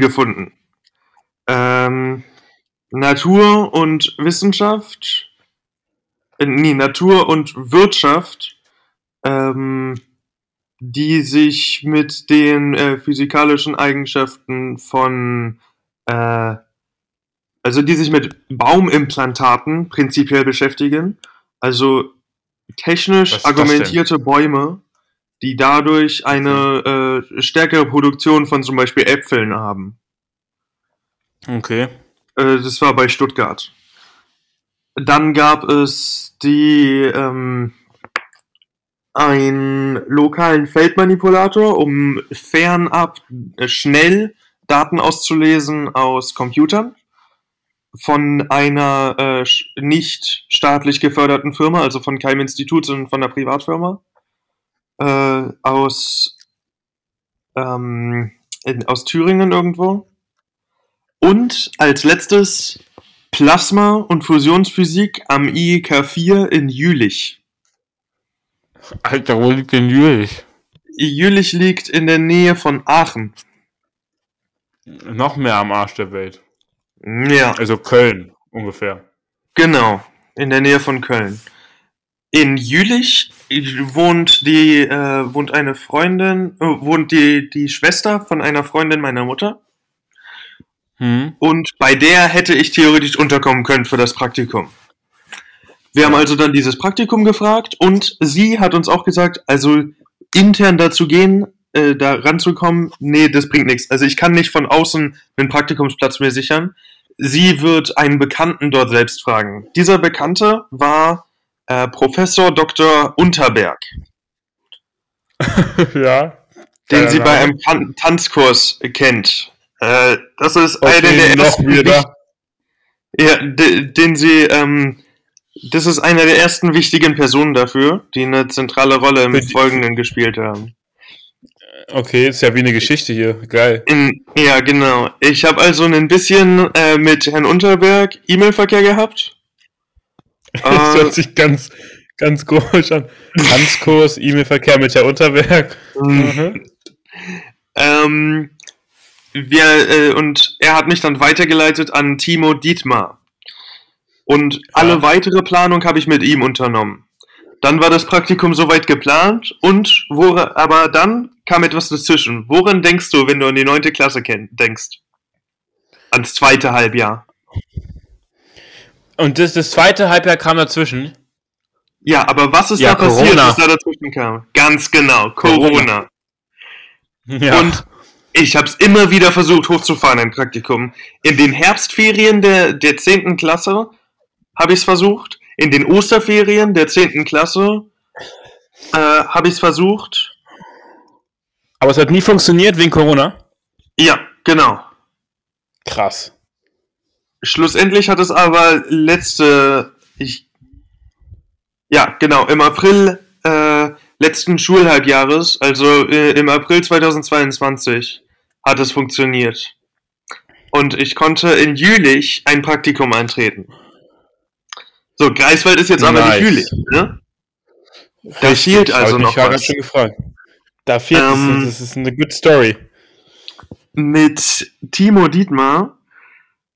gefunden. Ähm, Natur und Wissenschaft, äh, nee, Natur und Wirtschaft, ähm, die sich mit den äh, physikalischen Eigenschaften von, äh, also die sich mit Baumimplantaten prinzipiell beschäftigen. Also technisch argumentierte Bäume, die dadurch eine äh, stärkere Produktion von zum Beispiel Äpfeln haben. Okay. Äh, das war bei Stuttgart. Dann gab es die ähm, einen lokalen Feldmanipulator, um fernab äh, schnell Daten auszulesen aus Computern von einer äh, nicht staatlich geförderten Firma, also von keinem Institut, sondern von einer Privatfirma äh, aus ähm, in, aus Thüringen irgendwo. Und als letztes Plasma- und Fusionsphysik am IEK 4 in Jülich. Alter, wo liegt denn Jülich? Jülich liegt in der Nähe von Aachen. Noch mehr am Arsch der Welt. Ja. Also Köln ungefähr. Genau, in der Nähe von Köln. In Jülich wohnt die äh, wohnt eine Freundin, äh, wohnt die die Schwester von einer Freundin meiner Mutter. Hm. Und bei der hätte ich theoretisch unterkommen können für das Praktikum. Wir haben also dann dieses Praktikum gefragt und sie hat uns auch gesagt, also intern dazu gehen, äh, da ranzukommen, nee, das bringt nichts. Also ich kann nicht von außen einen Praktikumsplatz mir sichern. Sie wird einen Bekannten dort selbst fragen. Dieser Bekannte war äh, Professor Dr. Unterberg, ja. den sie bei Name. einem Tan Tanzkurs kennt. Äh, das ist Okay, einer der ersten wieder. Ja, de, den sie, ähm, das ist einer der ersten wichtigen Personen dafür, die eine zentrale Rolle im Folgenden gespielt haben. Okay, ist ja wie eine Geschichte hier. Geil. In, ja, genau. Ich habe also ein bisschen äh, mit Herrn Unterberg E-Mail-Verkehr gehabt. Das hört sich ganz, ganz komisch an. Tanzkurs, E-Mail-Verkehr mit der Unterberg. Mhm. ähm, wir, äh, und er hat mich dann weitergeleitet an Timo Dietmar. Und alle weitere Planung habe ich mit ihm unternommen. Dann war das Praktikum soweit geplant und wo, aber dann kam etwas dazwischen. Woran denkst du, wenn du an die neunte Klasse denkst? Ans zweite Halbjahr. Und das, das zweite Halbjahr kam dazwischen. Ja, aber was ist Ja, da passiert, Corona. was da dazwischen kam? Ganz genau, Corona. Ja. Und ich habe es immer wieder versucht hochzufahren, ein Praktikum. In den Herbstferien der, der 10. Klasse habe ich es versucht. In den Osterferien der 10. Klasse äh, habe ich es versucht. Aber es hat nie funktioniert wegen Corona. Ja, genau. Krass. Schlussendlich hat es aber letzte, ich, ja, genau, im April äh, letzten Schulhalbjahres, also äh, im April 2022, hat es funktioniert. Und ich konnte in Jülich ein Praktikum antreten. So, Greifswald ist jetzt aber Nice. nicht Jülich, ne? Da Richtig, fehlt also noch was. schon gefragt. Da fehlt Ähm, es. Das ist eine good story. mit Timo Dietmar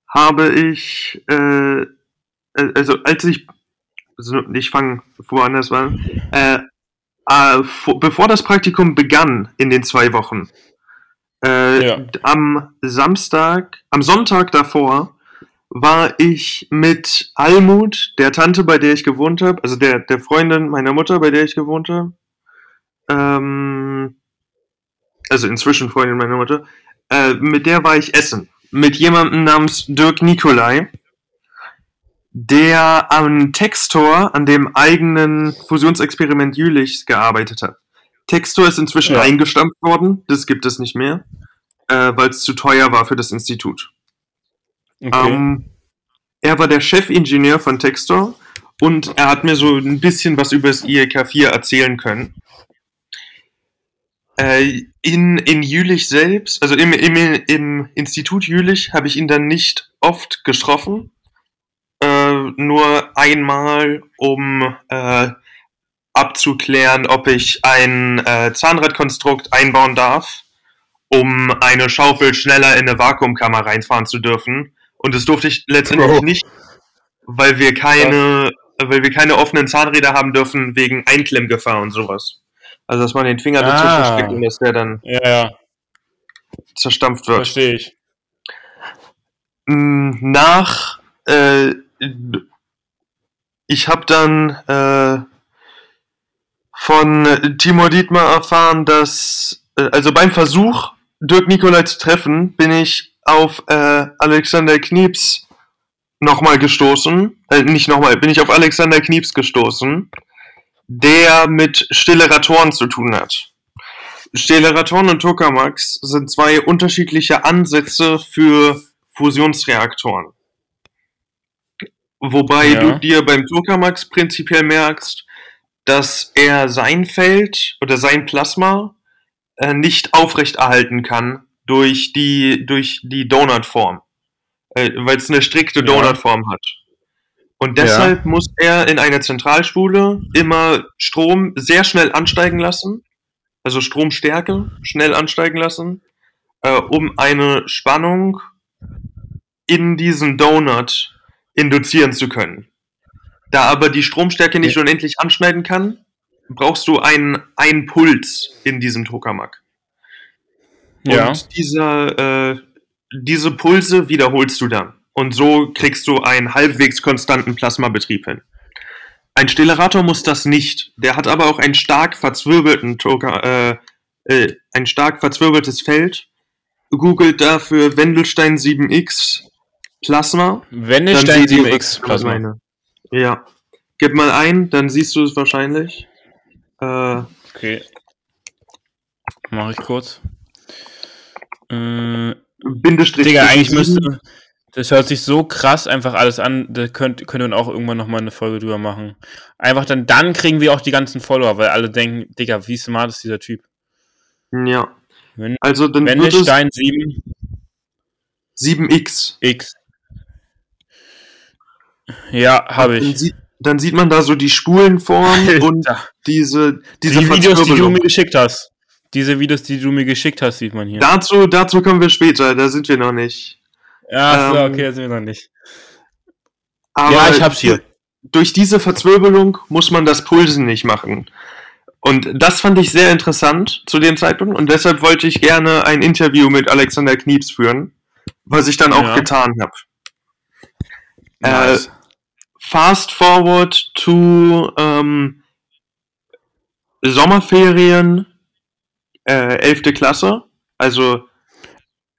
habe ich, äh, äh, also als ich, also ich fange woanders an, äh, äh, vor, bevor das Praktikum begann in den zwei Wochen, äh, Ja. am Samstag, am Sonntag davor, war ich mit Almut, der Tante, bei der ich gewohnt habe, also der, der Freundin meiner Mutter, bei der ich gewohnt habe, ähm, also inzwischen Freundin meiner Mutter, äh, mit der war ich essen. Mit jemandem namens Dirk Nikolai, der am Textor, an dem eigenen Fusionsexperiment Jülichs gearbeitet hat. Textor ist inzwischen Ja. eingestampft worden, das gibt es nicht mehr, äh, weil es zu teuer war für das Institut. Okay. Ähm, er war der Chefingenieur von Textor und er hat mir so ein bisschen was über das IEK 4 erzählen können. Äh, in, in Jülich selbst, also im, im, im Institut Jülich, habe ich ihn dann nicht oft getroffen. Äh, nur einmal, um äh, abzuklären, ob ich ein äh, Zahnradkonstrukt einbauen darf, um eine Schaufel schneller in eine Vakuumkammer reinfahren zu dürfen. Und das durfte ich letztendlich Oh. nicht, weil wir keine, weil wir keine offenen Zahnräder haben dürfen wegen Einklemmgefahr und sowas. Also dass man den Finger Ah. dazwischen steckt und dass der dann Ja, ja, zerstampft wird. verstehe ich. Mm, nach äh, ich habe dann äh, von Timur Dietmar erfahren, dass äh, also beim Versuch Dirk Nikolai zu treffen, bin ich auf äh, Alexander Knieps nochmal gestoßen, äh, nicht nochmal, bin ich auf Alexander Knieps gestoßen, der mit Stellaratoren zu tun hat. Stellaratoren und Tokamaks sind zwei unterschiedliche Ansätze für Fusionsreaktoren. Wobei Ja. du dir beim Tokamak prinzipiell merkst, dass er sein Feld oder sein Plasma äh, nicht aufrechterhalten kann durch die, durch die Donutform. Äh, Weil es eine strikte Ja. Donutform hat. Und deshalb muss er in einer Zentralspule immer Strom sehr schnell ansteigen lassen, also Stromstärke schnell ansteigen lassen, äh, um eine Spannung in diesen Donut induzieren zu können. Da aber die Stromstärke nicht unendlich anschneiden kann, brauchst du einen, einen Puls in diesem Tokamak. Ja. Und dieser, äh, diese Pulse wiederholst du dann. Und so kriegst du einen halbwegs konstanten Plasmabetrieb hin. Ein Stellarator muss das nicht. Der hat aber auch einen stark verzwirbelten äh, äh, ein stark verzwirbeltes Feld. Googelt dafür Wendelstein 7X Plasma. Wendelstein seht ihr, 7X was ich Plasma. meine. Ja. Gib mal ein, dann siehst du es wahrscheinlich. Äh, Okay. Mach ich kurz. Äh, Bindestrich. Digga, eigentlich müsste. Das hört sich so krass einfach alles an. Da könnt, könnte man auch irgendwann nochmal eine Folge drüber machen. Einfach dann, dann kriegen wir auch die ganzen Follower, weil alle denken, Digga, wie smart ist dieser Typ? Ja. Wenn, Also dann wird es Wendelstein 7X. 7X. Ja, habe ich. sieht, dann sieht man da so die Spulenform und diese, diese die Videos, die du mir geschickt hast. Diese Videos, die du mir geschickt hast, sieht man hier. Dazu, dazu kommen wir später, da sind wir noch nicht. Ja, so, ähm, okay, das sind wir noch nicht. Aber ja, ich hab's hier. Durch diese Verzwirbelung muss man das Pulsen nicht machen. Und das fand ich sehr interessant zu dem Zeitpunkt und deshalb wollte ich gerne ein Interview mit Alexander Knieps führen, was ich dann auch Ja. getan habe. Äh, Nice. Fast forward to ähm, Sommerferien, äh, 11. Klasse, also äh,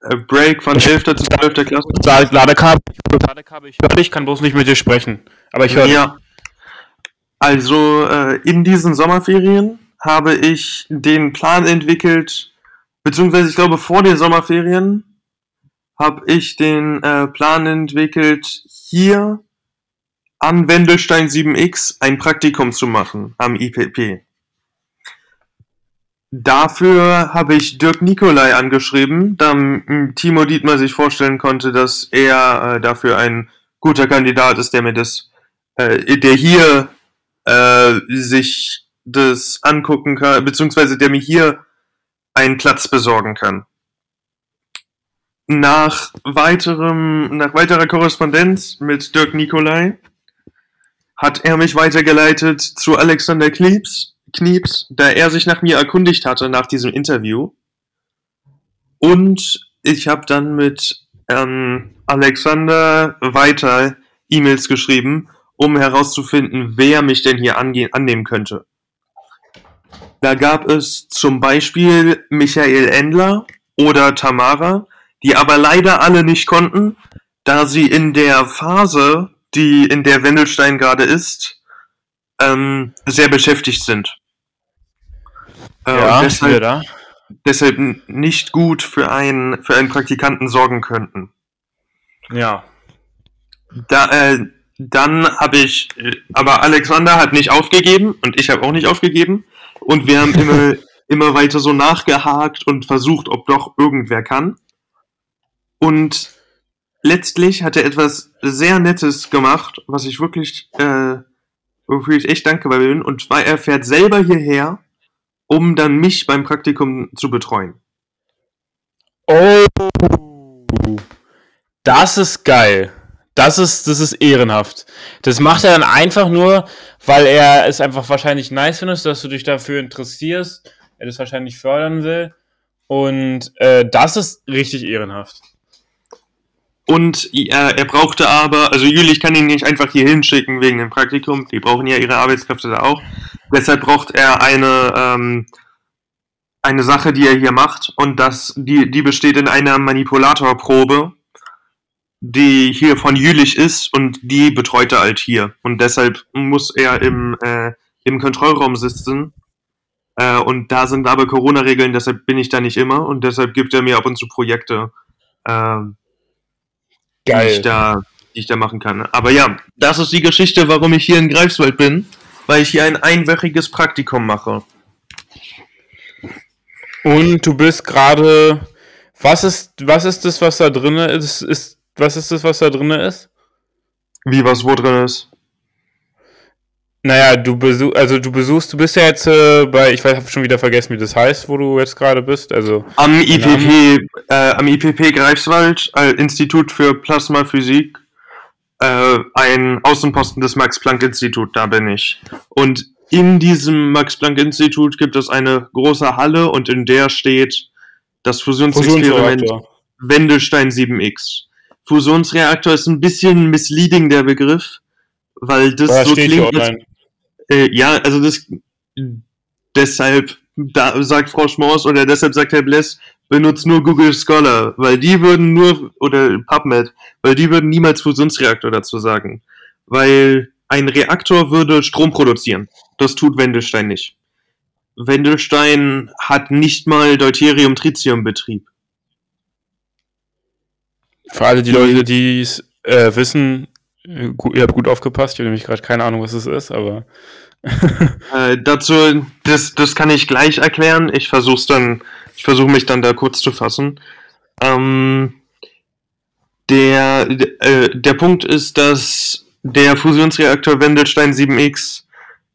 Break von 11. zu 12. Klasse. Ladekabel, Ladekabel, ich höre dich, kann bloß nicht mit dir sprechen. Aber ich höre dich. Ja. Also äh, in diesen Sommerferien habe ich den Plan entwickelt, beziehungsweise ich glaube vor den Sommerferien habe ich den äh, Plan entwickelt, hier an Wendelstein 7X ein Praktikum zu machen am IPP. Dafür habe ich Dirk Nikolai angeschrieben, da Timo Dietmar sich vorstellen konnte, dass er äh, dafür ein guter Kandidat ist, der mir das, äh, der hier äh, sich das angucken kann, beziehungsweise der mir hier einen Platz besorgen kann. Nach weiterem, nach weiterer Korrespondenz mit Dirk Nikolai hat er mich weitergeleitet zu Alexander Knieps, Knieps, da er sich nach mir erkundigt hatte nach diesem Interview. Und ich habe dann mit ähm, Alexander weiter E-Mails geschrieben, um herauszufinden, wer mich denn hier ange annehmen könnte. Da gab es zum Beispiel Michael Endler oder Tamara, die aber leider alle nicht konnten, da sie in der Phase, die in der Wendelstein gerade ist, ähm, sehr beschäftigt sind. Äh, Ja, deshalb, da. deshalb nicht gut für einen, für einen Praktikanten sorgen könnten. Ja. Da, äh, dann habe ich, äh, aber Alexander hat nicht aufgegeben und ich habe auch nicht aufgegeben. Und wir haben immer, immer weiter so nachgehakt und versucht, ob doch irgendwer kann. Und letztlich hat er etwas sehr Nettes gemacht, was ich wirklich, äh, wofür ich echt dankbar bin. Und zwar, er fährt selber hierher, um dann mich beim Praktikum zu betreuen. Oh. Das ist geil. Das ist, das ist ehrenhaft. Das macht er dann einfach nur, weil er es einfach wahrscheinlich nice findet, dass du dich dafür interessierst, er das wahrscheinlich fördern will. Und äh, das ist richtig ehrenhaft. Und er, er brauchte aber, also Jülich kann ihn nicht einfach hier hinschicken wegen dem Praktikum, die brauchen ja ihre Arbeitskräfte da auch. Deshalb braucht er eine, ähm, eine Sache, die er hier macht, und das, die, die besteht in einer Manipulatorprobe, die hier von Jülich ist und die betreut er halt hier. Und deshalb muss er im, äh, im Kontrollraum sitzen. Äh, und da sind aber Corona-Regeln, deshalb bin ich da nicht immer und deshalb gibt er mir ab und zu Projekte. Äh, die ich da, die ich da machen kann. Aber ja, das ist die Geschichte, warum ich hier in Greifswald bin, weil ich hier ein einwöchiges Praktikum mache. Und du bist gerade, was ist, was ist das, was da drin ist, ist, was ist das, was da drin ist? Wie, was wo drin ist? Naja, du besuchst, also du besuchst, du bist ja jetzt äh, bei, ich weiß, habe schon wieder vergessen, wie das heißt, wo du jetzt gerade bist. Also am IPP, äh, am IPP Greifswald, äh, Institut für Plasmaphysik, äh, ein Außenposten des Max-Planck-Institut, da bin ich. Und in diesem Max-Planck-Institut gibt es eine große Halle und in der steht das Fusionsexperiment Wendelstein 7X. Fusionsreaktor ist ein bisschen misleading der Begriff, weil das da so klingt. Äh, ja, also das deshalb da sagt Frau Schmors oder deshalb sagt Herr Bless, benutzt nur Google Scholar, weil die würden nur oder PubMed, weil die würden niemals Fusionsreaktor dazu sagen, weil ein Reaktor würde Strom produzieren. Das tut Wendelstein nicht. Wendelstein hat nicht mal Deuterium-Tritium-Betrieb. Für alle die Leute, die es äh, wissen, äh, ihr habt gut aufgepasst, ich habe nämlich gerade keine Ahnung, was es ist, aber. äh, dazu, das, das kann ich gleich erklären. Ich versuche dann, ich versuche mich dann da kurz zu fassen. Ähm, der, äh, der Punkt ist, dass der Fusionsreaktor Wendelstein 7X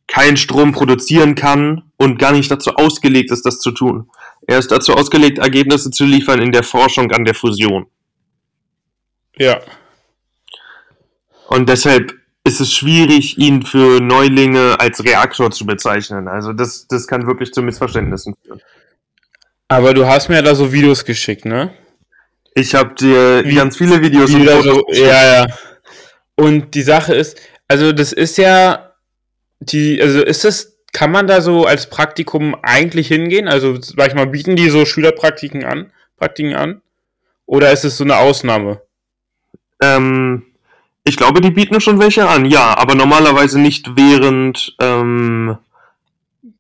keinen Strom produzieren kann und gar nicht dazu ausgelegt ist, das zu tun. Er ist dazu ausgelegt, Ergebnisse zu liefern in der Forschung an der Fusion. Ja. Und deshalb ist es schwierig, ihn für Neulinge als Reaktor zu bezeichnen. Also das, das kann wirklich zu Missverständnissen führen. Aber du hast mir da so Videos geschickt, ne? Ich habe dir Wie, ganz viele Videos und so, Ja, ja. Und die Sache ist, also das ist ja die, also ist das, kann man da so als Praktikum eigentlich hingehen? Also sag ich mal, bieten die so Schülerpraktiken an, Praktiken an? Oder ist es so eine Ausnahme? Ähm, ich glaube, die bieten schon welche an, ja, aber normalerweise nicht während ähm,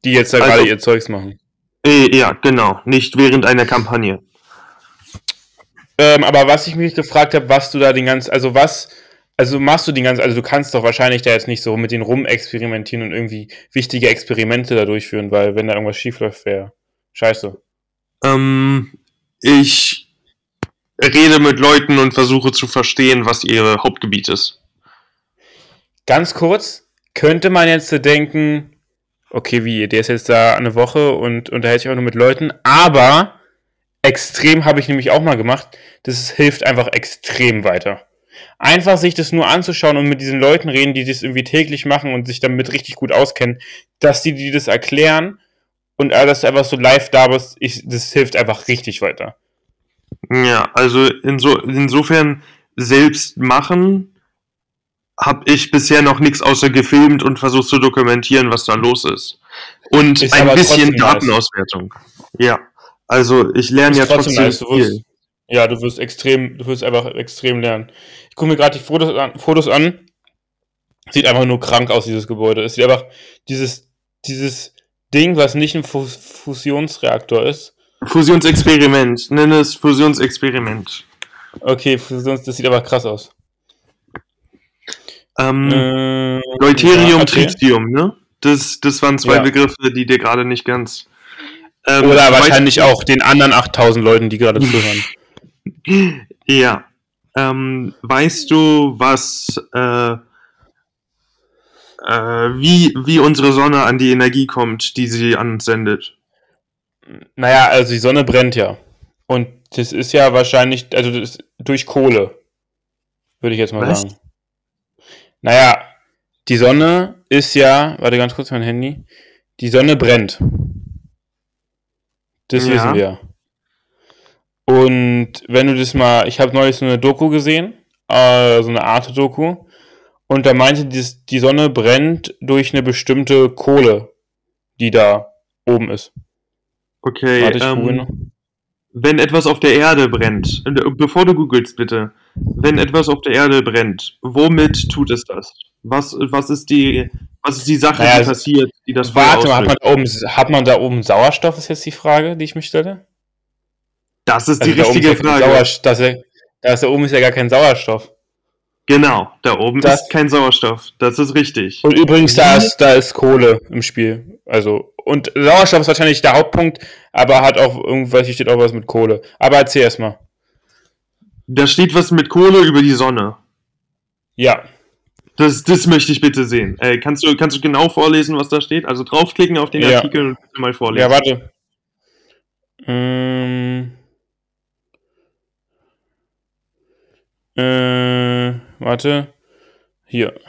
die jetzt da also, gerade ihr Zeugs machen. Äh, ja, genau, nicht während einer Kampagne. Ähm, aber was ich mich gefragt habe, was du da den ganzen, also was, also machst du den ganzen, also du kannst doch wahrscheinlich da jetzt nicht so mit denen rumexperimentieren und irgendwie wichtige Experimente da durchführen, weil wenn da irgendwas schiefläuft, wäre scheiße. Ähm, ich rede mit Leuten und versuche zu verstehen, was ihr Hauptgebiet ist. Ganz kurz, könnte man jetzt denken, okay, wie, der ist jetzt da eine Woche und unterhält sich auch nur mit Leuten, aber extrem habe ich nämlich auch mal gemacht, das hilft einfach extrem weiter. Einfach sich das nur anzuschauen und mit diesen Leuten reden, die das irgendwie täglich machen und sich damit richtig gut auskennen, dass die, die das erklären und alles einfach so live da bist, ich, das hilft einfach richtig weiter. Ja, also inso, insofern selbst machen habe ich bisher noch nichts außer gefilmt und versucht zu dokumentieren, was da los ist. Und ist ein bisschen Datenauswertung. Nice. Ja, also ich lerne ja trotzdem, trotzdem nice. viel. Wirst, ja, du wirst extrem, du wirst einfach extrem lernen. Ich gucke mir gerade die Fotos an, Fotos an. Sieht einfach nur krank aus, dieses Gebäude. Es sieht einfach dieses, dieses Ding, was nicht ein Fusionsreaktor ist, Fusionsexperiment. Nenne es Fusionsexperiment. Okay, Fusions, das sieht aber krass aus. Ähm, äh, Deuterium, ja, okay. Tritium, ne? Das, das waren zwei ja. Begriffe, die dir gerade nicht ganz. Ähm, Oder wahrscheinlich auch den anderen 8000 Leuten, die gerade zuhören. ja. Ähm, weißt du, was, äh, äh, wie, wie unsere Sonne an die Energie kommt, die sie ansendet? Naja, also die Sonne brennt ja. Und das ist ja wahrscheinlich, also durch Kohle, würde ich jetzt mal Was? sagen. Naja, die Sonne ist ja, warte ganz kurz mein Handy, die Sonne brennt. Das Ja. wissen wir. Und wenn du das mal, ich habe neulich so eine Doku gesehen, äh, so eine Art Doku, und da meinte die, die Sonne brennt durch eine bestimmte Kohle, die da oben ist. Okay, Warte, ich ähm, wenn etwas auf der Erde brennt, äh, bevor du googelst bitte, wenn etwas auf der Erde brennt, womit tut es das? Was, was ist die, was ist die Sache, Naja, die passiert, die das Feuer Warte mal, hat man, da oben, hat man da oben Sauerstoff, ist jetzt die Frage, die ich mich stelle? Das ist die Also oben richtige Frage. Sauerstoff, da, da oben ist ja gar kein Sauerstoff. Genau, da oben Das- ist kein Sauerstoff. Das ist richtig. Und übrigens, da ist, da ist Kohle im Spiel. Also, und Sauerstoff ist wahrscheinlich der Hauptpunkt, aber hat auch irgendwas, hier steht auch was mit Kohle. Aber erzähl erst mal. Da steht was mit Kohle über die Sonne. Ja. Das, das möchte ich bitte sehen. Äh, kannst, du, kannst du genau vorlesen, was da steht? Also draufklicken auf den Ja. Artikel und bitte mal vorlesen. Ja, warte. Ähm, äh, warte. Hier.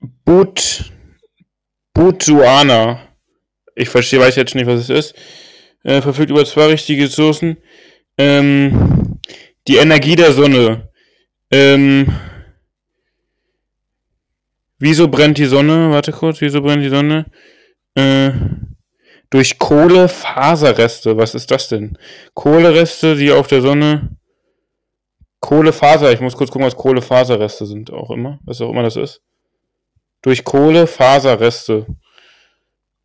Boot, Bootsuana. Ich verstehe, weiß jetzt nicht, was es ist. Äh, verfügt über zwei richtige Ressourcen. Ähm, die Energie der Sonne. Ähm, Wieso brennt die Sonne? Warte kurz, wieso brennt die Sonne? Äh, durch Kohlefaserreste. Was ist das denn? Kohlereste, die auf der Sonne. Kohlefaser, ich muss kurz gucken, was Kohlefaserreste sind, auch immer. Was auch immer das ist. Durch Kohlefaserreste.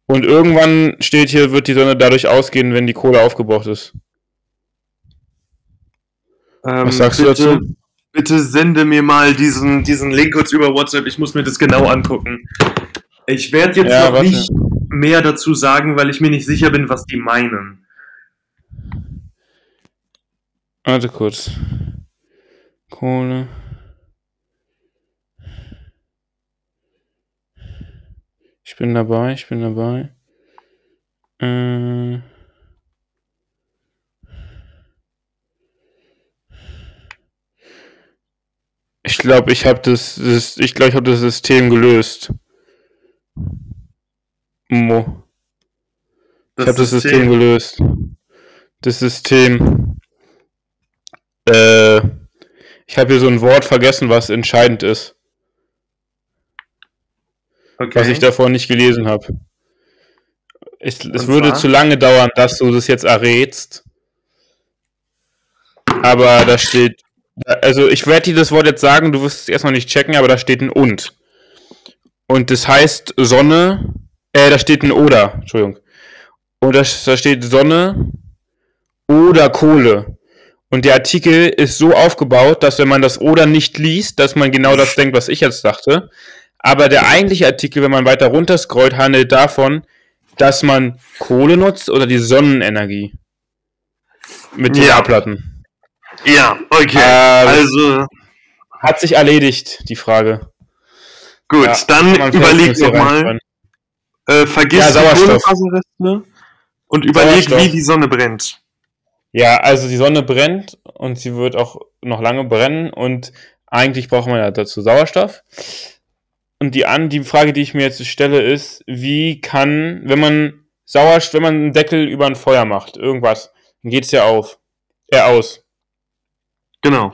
Und irgendwann steht hier, wird die Sonne dadurch ausgehen, wenn die Kohle aufgebraucht ist. Ähm, Was sagst du bitte, dazu? Bitte sende mir mal diesen, diesen Link kurz über WhatsApp. Ich muss mir das genau angucken. Ich werde jetzt Ja, noch warte. nicht mehr dazu sagen, weil ich mir nicht sicher bin, was die meinen. Warte kurz. Kohle. Ich bin dabei, ich bin dabei. Äh. Ich glaube, ich habe das, das, ich glaube, ich habe das System gelöst. Mo. Ich habe das System gelöst. Das System. Äh, ich habe hier so ein Wort vergessen, was entscheidend ist, okay. was ich davor nicht gelesen habe. Es Und würde zwar? zu lange dauern, dass du das jetzt errätst. Aber da steht. Also ich werde dir das Wort jetzt sagen, du wirst es erstmal nicht checken, aber da steht ein und. Und das heißt Sonne. Äh, da steht ein oder, Entschuldigung. Und da, da steht Sonne oder Kohle. Und der Artikel ist so aufgebaut, dass wenn man das oder nicht liest, dass man genau das denkt, was ich jetzt dachte. Aber der eigentliche Artikel, wenn man weiter runter scrollt, handelt davon, dass man Kohle nutzt oder die Sonnenenergie. Mit den Ja. Ja, okay. Äh, also, Hat sich erledigt, die Frage. gut, Ja, dann überleg nochmal. Äh, vergiss Ja, die. Kohlenfaserreste und überleg, wie die Sonne brennt. Ja, also die Sonne brennt und sie wird auch noch lange brennen und eigentlich braucht man ja dazu Sauerstoff. Und die, an, die Frage, die ich mir jetzt stelle, ist, wie kann, wenn man Sauerstoff, wenn man einen Deckel über ein Feuer macht, irgendwas, dann geht's ja auf, äh, aus. Genau.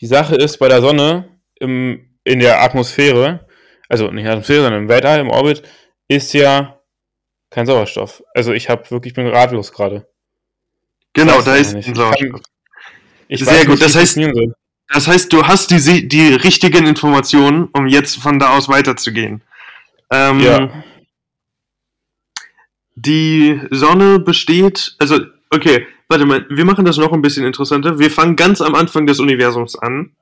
Die Sache ist, bei der Sonne im, in der Atmosphäre, also nicht in der Atmosphäre, sondern im Weltall, im Orbit, ist ja kein Sauerstoff. Also ich habe wirklich, bin ratlos gerade. Genau, da es ist ein Sauerstoff. Ich Sehr gut, nicht, das heißt-. Das heißt, du hast die, die richtigen Informationen, um jetzt von da aus weiterzugehen. Ähm, Ja. Die Sonne besteht, also, okay, warte mal, wir machen das noch ein bisschen interessanter. Wir fangen ganz am Anfang des Universums an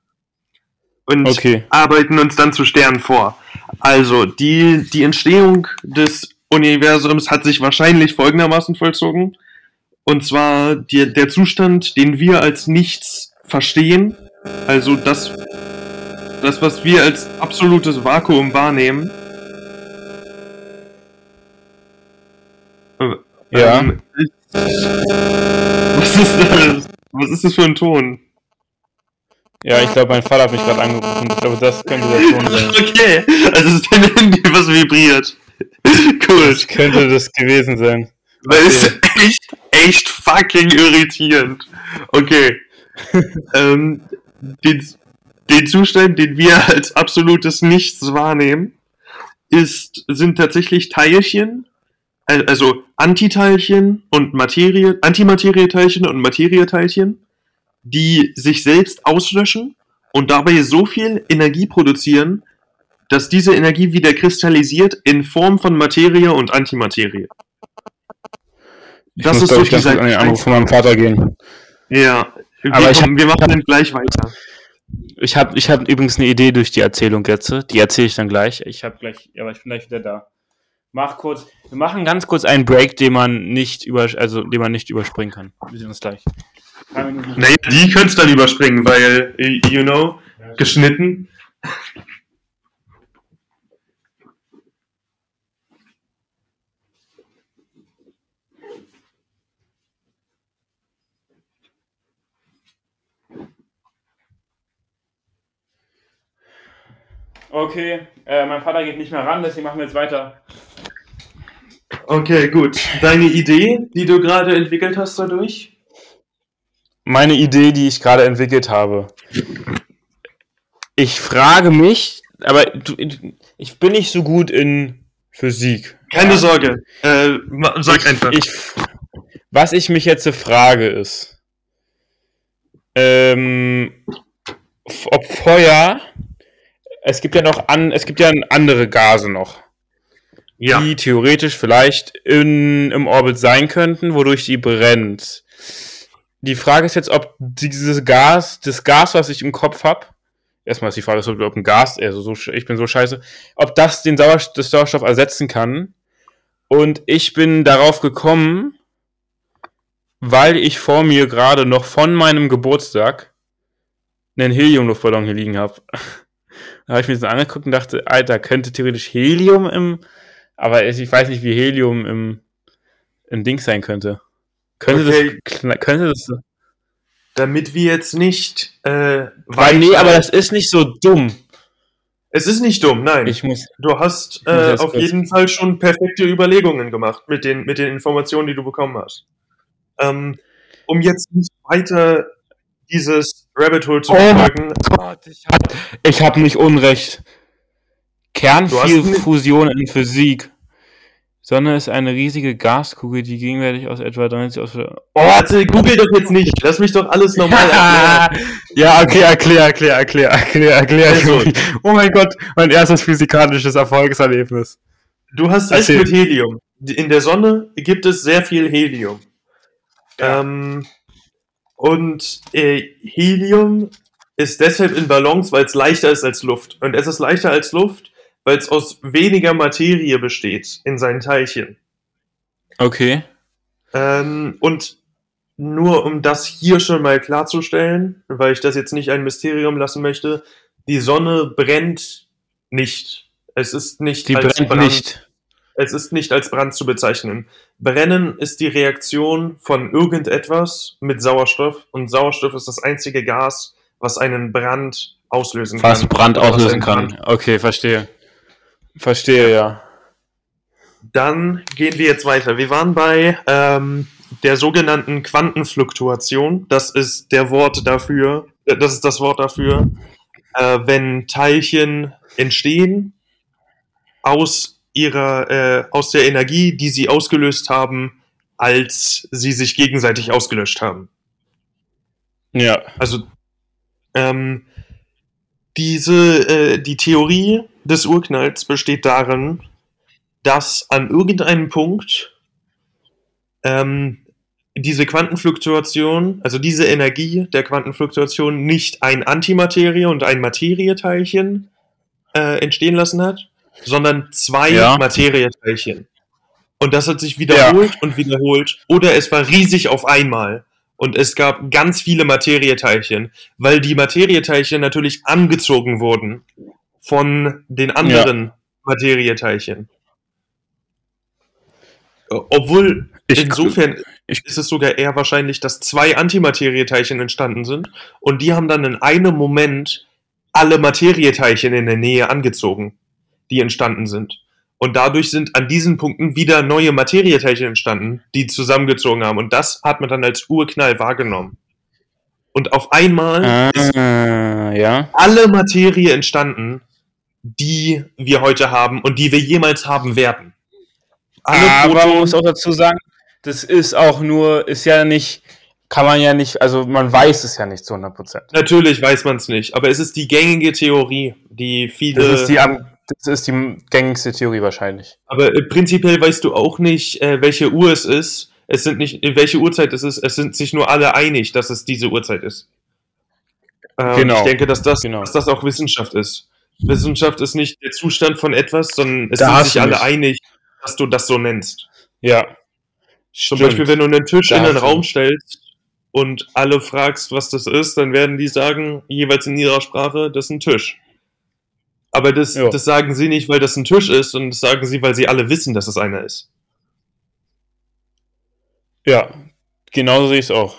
und Okay. arbeiten uns dann zu Sternen vor. Also, die, die Entstehung des Universums hat sich wahrscheinlich folgendermaßen vollzogen. Und zwar die, der Zustand, den wir als nichts verstehen, also das, das, was wir als absolutes Vakuum wahrnehmen, Ja. Ähm, was, ist das? was ist das für ein Ton? Ja, ich glaube, mein Vater hat mich gerade angerufen. Ich glaube, das könnte der Ton sein. Okay, also es ist dein Handy, was vibriert. Cool. Das könnte das gewesen sein. Weil es ist echt, echt fucking irritierend. Okay. ähm, den, den Zustand, den wir als absolutes Nichts wahrnehmen, ist, sind tatsächlich Teilchen, al- also Antiteilchen und Materie, Antimaterieteilchen und Materieteilchen, die sich selbst auslöschen und dabei so viel Energie produzieren, dass diese Energie wieder kristallisiert in Form von Materie und Antimaterie. Ich Das muss, ist so ich, dieser an den Anruf von meinem Vater gehen. Ja, wir, Aber ich kommen- wir machen dann gleich weiter. Ich habe ich hab übrigens eine Idee durch die Erzählung jetzt. Die erzähle ich dann gleich. Ich habe gleich, aber ich bin gleich wieder da. Mach kurz, wir machen ganz kurz einen Break, den man nicht über, also den man nicht überspringen kann. Wir sehen uns gleich. Naja, die könntest du dann überspringen, weil, äh, you know, geschnitten. Okay, äh, mein Vater geht nicht mehr ran, deswegen machen wir jetzt weiter. Okay, gut. Deine Idee, die du gerade entwickelt hast dadurch? Meine Idee, die ich gerade entwickelt habe. Ich frage mich, aber du, ich bin nicht so gut in Physik. Keine Sorge. Äh, sag einfach. Ich, was ich mich jetzt frage ist, ähm, ob Feuer, es gibt ja noch an, es gibt ja andere Gase noch, ja. die theoretisch vielleicht in, im Orbit sein könnten, wodurch die brennt. Die Frage ist jetzt, ob dieses Gas, das Gas, was ich im Kopf habe, erstmal ist die Frage, ob ein Gas, also so, ich bin so scheiße, ob das den Sauerstoff, das Sauerstoff ersetzen kann. Und ich bin darauf gekommen, weil ich vor mir gerade noch von meinem Geburtstag einen Heliumluftballon hier liegen habe. da habe ich mir das angeguckt und dachte, Alter, könnte theoretisch Helium im, aber ich weiß nicht, wie Helium im, im Ding sein könnte. Könnte Okay. das, könnte das, Damit wir jetzt nicht, äh, weil, nee, aber das ist nicht so dumm. Es ist nicht dumm, nein. Ich muss, du hast äh, auf kurz- jeden Fall schon perfekte Überlegungen gemacht mit den, mit den Informationen, die du bekommen hast. Ähm, um jetzt nicht weiter dieses Rabbit Hole zu Oh verfolgen, Gott, ich hab, ich hab nicht Unrecht. Kernfusion in Physik. Sonne ist eine riesige Gaskugel, die gegenwärtig aus etwa 30 aus. Oh, warte, google doch jetzt nicht. Lass mich doch alles normal erklären. ja, okay, erklär, erklär, erklär, erklär, erklär. Also. Oh mein Gott, mein erstes physikalisches Erfolgserlebnis. Du hast recht Erzähl. mit Helium. In der Sonne gibt es sehr viel Helium. Ja. Ähm, und äh, Helium ist deshalb in Ballons, weil es leichter ist als Luft. Und es ist leichter als Luft, weil es aus weniger Materie besteht in seinen Teilchen. Okay. Ähm, und nur um das hier schon mal klarzustellen, weil ich das jetzt nicht ein Mysterium lassen möchte, die Sonne brennt nicht. Es ist nicht Die brennt Brand- nicht. Es ist nicht als Brand zu bezeichnen. Brennen ist die Reaktion von irgendetwas mit Sauerstoff und Sauerstoff ist das einzige Gas, was einen Brand auslösen Was kann. Brand was auslösen einen kann. Okay, verstehe. Verstehe, ja. Dann gehen wir jetzt weiter. Wir waren bei ähm, der sogenannten Quantenfluktuation. Das ist der Wort dafür, äh, das ist das Wort dafür, äh, wenn Teilchen entstehen aus ihrer, äh, aus der Energie, die sie ausgelöst haben, als sie sich gegenseitig ausgelöscht haben. Ja. Also ähm, diese, äh, die Theorie des Urknalls besteht darin, dass an irgendeinem Punkt ähm, diese Quantenfluktuation, also diese Energie der Quantenfluktuation nicht ein Antimaterie und ein Materieteilchen äh, entstehen lassen hat, sondern zwei Ja. Materieteilchen. Und das hat sich wiederholt und wiederholt. Oder es war riesig auf einmal. Und es gab ganz viele Materieteilchen, weil die Materieteilchen natürlich angezogen wurden von den anderen Materieteilchen. Obwohl, Ich- insofern ich- ist es sogar eher wahrscheinlich, dass zwei Antimaterieteilchen entstanden sind und die haben dann in einem Moment alle Materieteilchen in der Nähe angezogen, die entstanden sind. Und dadurch sind an diesen Punkten wieder neue Materieteilchen entstanden, die zusammengezogen haben. Und das hat man dann als Urknall wahrgenommen. Und auf einmal ist Ah, ja. alle Materie entstanden, die wir heute haben und die wir jemals haben werden. Alle Aber man Protonen- muss auch dazu sagen, das ist auch nur, ist ja nicht, kann man ja nicht, also man weiß es ja nicht zu 100%. Natürlich weiß man es nicht, aber es ist die gängige Theorie, die viele. Das ist die, am- das ist die gängigste Theorie wahrscheinlich. aber äh, prinzipiell weißt du auch nicht, äh, welche Uhr es ist. Es sind nicht, äh, welche Uhrzeit es ist. Es sind sich nur alle einig, dass es diese Uhrzeit ist. Ähm, Genau. Ich denke, dass das, Genau. dass das auch Wissenschaft ist. Wissenschaft ist nicht der Zustand von etwas, sondern es Da sind sich alle mich. einig, dass du das so nennst. Ja. Zum Stimmt. Beispiel, wenn du einen Tisch Da in du Raum stellst und alle fragst, was das ist, dann werden die sagen, jeweils in ihrer Sprache, das ist ein Tisch. Aber das, Ja. das sagen sie nicht, weil das ein Tisch ist, sondern das sagen sie, weil sie alle wissen, dass es einer ist. Ja, genauso sehe ich es auch.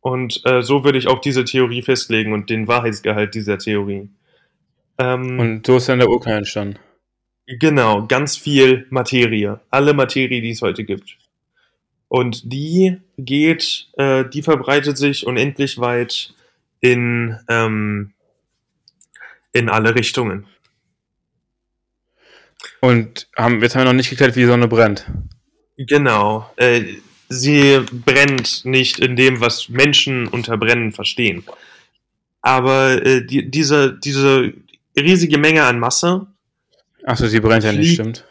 Und äh, so würde ich auch diese Theorie festlegen und den Wahrheitsgehalt dieser Theorie. Ähm, Und so ist dann der Urknall entstanden. Genau, ganz viel Materie. Alle Materie, die es heute gibt. Und die geht, äh, die verbreitet sich unendlich weit in, ähm, in alle Richtungen. Und haben, jetzt haben wir noch nicht geklärt, wie die Sonne brennt. Genau. Äh, sie brennt nicht in dem, was Menschen unter Brennen verstehen. Aber äh, die, diese, diese riesige Menge an Masse Achso, sie brennt ja nicht, stimmt.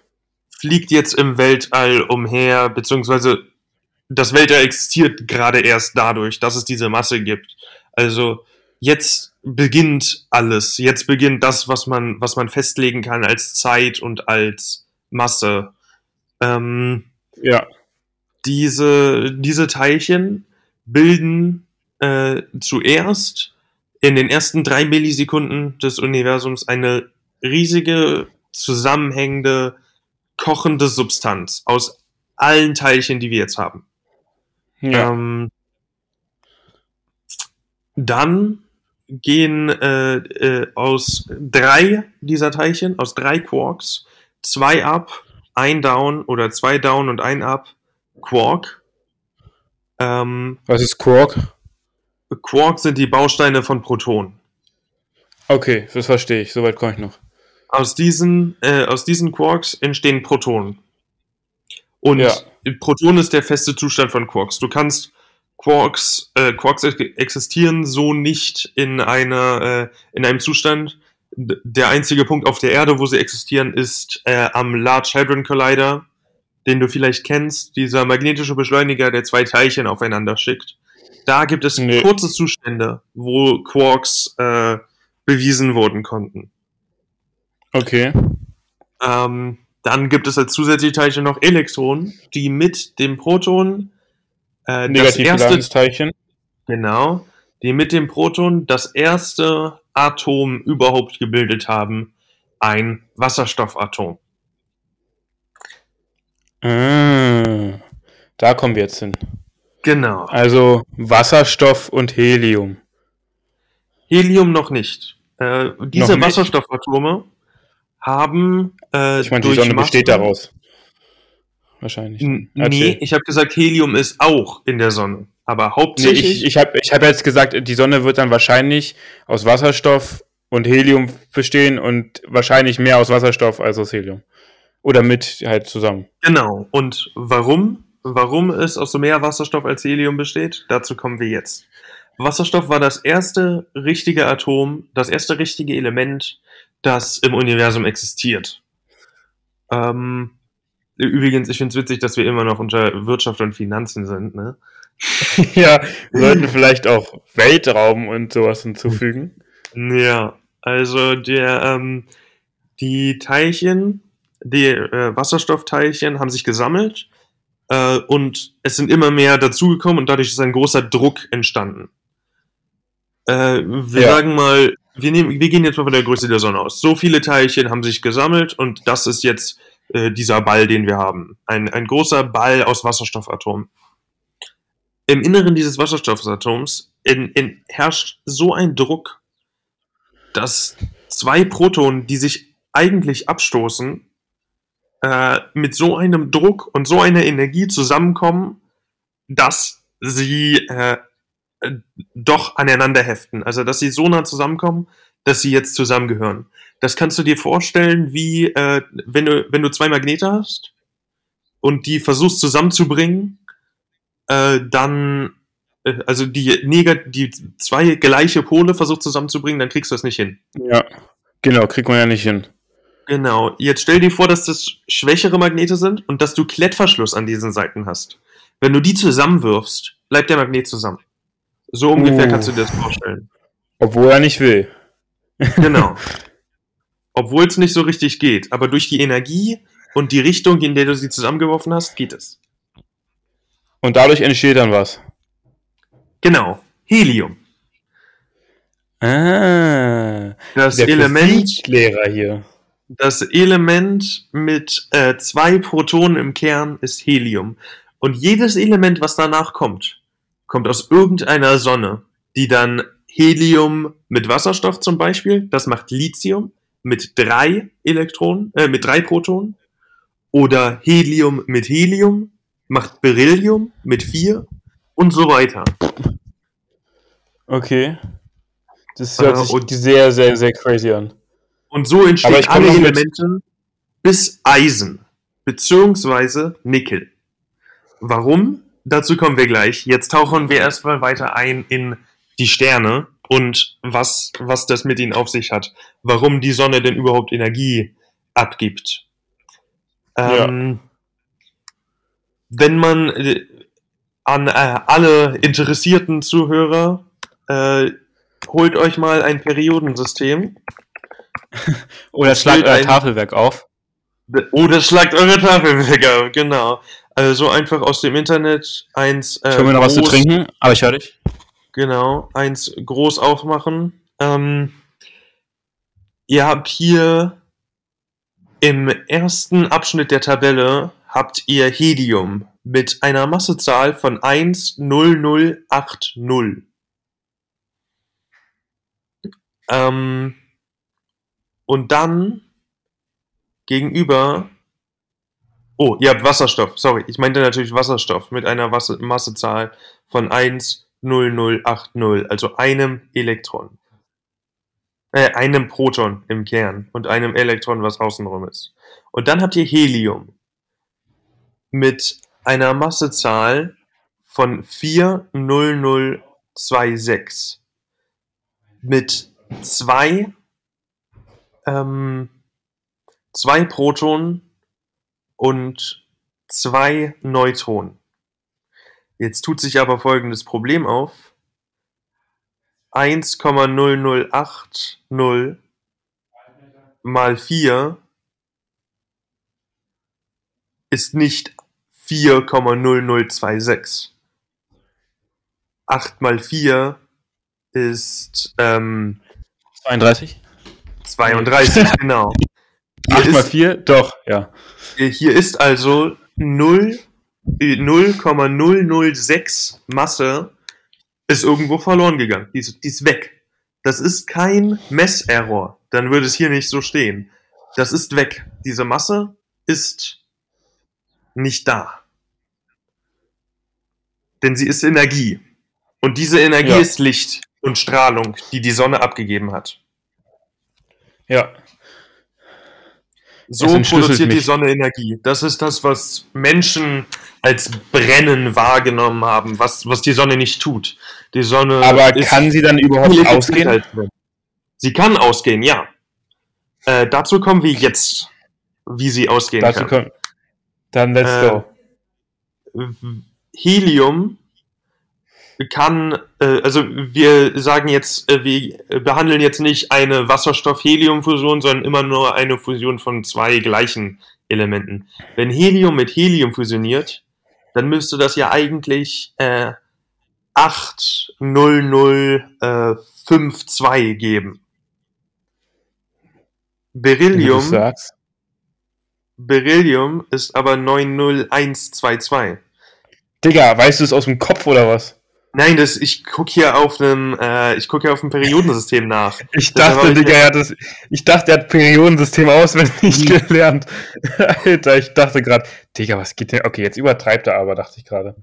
fliegt jetzt im Weltall umher, beziehungsweise das Weltall existiert gerade erst dadurch, dass es diese Masse gibt. Also jetzt beginnt alles. Jetzt beginnt das, was man, was man festlegen kann als Zeit und als Masse. Ähm, Ja. diese, diese Teilchen bilden äh, zuerst in den ersten drei Millisekunden des Universums eine riesige, zusammenhängende, kochende Substanz aus allen Teilchen, die wir jetzt haben. Ja. Ähm, dann gehen äh, äh, aus drei dieser Teilchen, aus drei Quarks, zwei up, ein down oder zwei down und ein up Quark. Ähm, Was ist Quark? Quarks sind die Bausteine von Protonen. Okay, das verstehe ich. Soweit komme ich noch. Aus diesen, äh, aus diesen Quarks entstehen Protonen. Und Ja. Proton ist der feste Zustand von Quarks. Du kannst Quarks, äh, Quarks ex- existieren so nicht in einer, äh, in einem Zustand. Der einzige Punkt auf der Erde, wo sie existieren, ist äh, am Large Hadron Collider, den du vielleicht kennst, dieser magnetische Beschleuniger, der zwei Teilchen aufeinander schickt. Da gibt es Nee. kurze Zustände, wo Quarks äh, bewiesen wurden konnten. Okay. Ähm, dann gibt es als zusätzliche Teilchen noch Elektronen, die mit dem Proton äh, das Negativ erste, geladenes Teilchen. genau, die mit dem Proton das erste Atom überhaupt gebildet haben, ein Wasserstoffatom. Ah, da kommen wir jetzt hin. Genau. Also Wasserstoff und Helium. Helium noch nicht. Äh, diese Noch nicht? Wasserstoffatome haben äh, Ich meine, die Sonne Masse- besteht daraus. Wahrscheinlich. N nee, ich habe gesagt, Helium ist auch in der Sonne. Aber Nee, hauptsächlich ich ich habe ich hab jetzt gesagt, die Sonne wird dann wahrscheinlich aus Wasserstoff und Helium bestehen und wahrscheinlich mehr aus Wasserstoff als aus Helium. Oder mit halt zusammen. Genau. Und warum? Warum es aus so mehr Wasserstoff als Helium besteht? Dazu kommen wir jetzt. Wasserstoff war das erste richtige Atom, das erste richtige Element, das im Universum existiert. Ähm, übrigens, ich finde es witzig, dass wir immer noch unter Wirtschaft und Finanzen sind. Ne? ja, wir sollten vielleicht auch Weltraum und sowas hinzufügen. Ja, also der, ähm, die Teilchen, die äh, Wasserstoffteilchen haben sich gesammelt äh, und es sind immer mehr dazugekommen und dadurch ist ein großer Druck entstanden. Äh, wir Ja. sagen mal, wir, nehmen, wir gehen jetzt mal von der Größe der Sonne aus. So viele Teilchen haben sich gesammelt und das ist jetzt äh, dieser Ball, den wir haben. Ein, ein großer Ball aus Wasserstoffatomen. Im Inneren dieses Wasserstoffatoms in, in, herrscht so ein Druck, dass zwei Protonen, die sich eigentlich abstoßen, äh, mit so einem Druck und so einer Energie zusammenkommen, dass sie äh, doch aneinander heften. Also, dass sie so nah zusammenkommen, dass sie jetzt zusammengehören. Das kannst du dir vorstellen, wie äh, wenn, du, wenn du zwei Magnete hast und die versuchst zusammenzubringen, äh, dann, äh, also die, Negat die zwei gleiche Pole versucht zusammenzubringen, dann kriegst du das nicht hin. Ja, genau, kriegt man ja nicht hin. Genau. Jetzt stell dir vor, dass das schwächere Magnete sind und dass du Klettverschluss an diesen Seiten hast. Wenn du die zusammenwirfst, bleibt der Magnet zusammen. So ungefähr Uh. kannst du dir das vorstellen. Obwohl er nicht will. Genau. Obwohl es nicht so richtig geht, aber durch die Energie und die Richtung, in der du sie zusammengeworfen hast, geht es. Und dadurch entsteht dann was. Genau. Helium. Ah. Das Element, Lehrer hier. das Element mit äh, zwei Protonen im Kern ist Helium. Und jedes Element, was danach kommt, kommt aus irgendeiner Sonne, die dann Helium mit Wasserstoff zum Beispiel, das macht Lithium mit drei Elektronen, äh, mit drei Protonen. Oder Helium mit Helium macht Beryllium mit vier und so weiter. Okay. Das hört Äh, sich und- sehr, sehr, sehr crazy an. Und so entstehen alle. Elemente bis Eisen, beziehungsweise Nickel. Warum? Dazu kommen wir gleich. Jetzt tauchen wir erstmal weiter ein in die Sterne und was, was das mit ihnen auf sich hat. Warum die Sonne denn überhaupt Energie abgibt. Ähm, Wenn man äh, an äh, alle interessierten Zuhörer, äh, holt euch mal ein Periodensystem Oder schlagt euer Tafelwerk auf. Oder schlagt eure Tafelwerke, genau. Also einfach aus dem Internet eins äh, Ich hol mir noch was zu trinken, aber ich höre dich. Genau, eins groß aufmachen. Ähm, ihr habt hier im ersten Abschnitt der Tabelle habt ihr Helium mit einer Massezahl von 10080. Ähm, und dann gegenüber. Oh, ihr habt Wasserstoff. Sorry, ich meinte natürlich Wasserstoff mit einer Wasse Massezahl von 10080, also einem Elektron. Äh, einem Proton im Kern und einem Elektron, was außenrum ist. Und dann habt ihr Helium mit einer Massezahl von 40026 mit zwei ähm, zwei Protonen und zwei Neutronen. Jetzt tut sich aber folgendes Problem auf. 1,0080 mal 4 ist nicht 4,0026. 8 mal 4 ist ähm, 32? 32, genau. Hier 8 mal ist, 4? Doch, ja. hier ist also 0, äh, 0,006 Masse ist irgendwo verloren gegangen. Die ist, die ist weg. Das ist kein Messerror. Dann würde es hier nicht so stehen. Das ist weg. Diese Masse ist nicht da. Denn sie ist Energie. Und diese Energie Ja. ist Licht und Strahlung, die die Sonne abgegeben hat. Ja. So produziert die. Sonne Energie. Das ist das, was Menschen als Brennen wahrgenommen haben, was, was die Sonne nicht tut. Die Sonne Aber kann sie dann überhaupt ausgehen? Brennen. Sie kann ausgehen, ja. Äh, dazu kommen wir jetzt, wie sie ausgehen Dazu kann. kommt. Dann let's Äh, go. Helium kann, äh, also wir sagen jetzt, äh, wir behandeln jetzt nicht eine Wasserstoff-Helium-Fusion, sondern immer nur eine Fusion von zwei gleichen Elementen. Wenn Helium mit Helium fusioniert, dann müsste das ja eigentlich äh, 80052 geben. Wenn du Beryllium. Beryllium ist aber 90122. Digga, weißt du es aus dem Kopf oder was? Nein, das, ich gucke hier auf einem, äh, ich gucke hier auf dem Periodensystem nach. Ich dachte, Digga, er hat das, ich dachte, er hat Periodensystem auswendig gelernt. Alter, ich dachte gerade, Digga, was geht denn? Okay, jetzt übertreibt er aber, dachte ich gerade.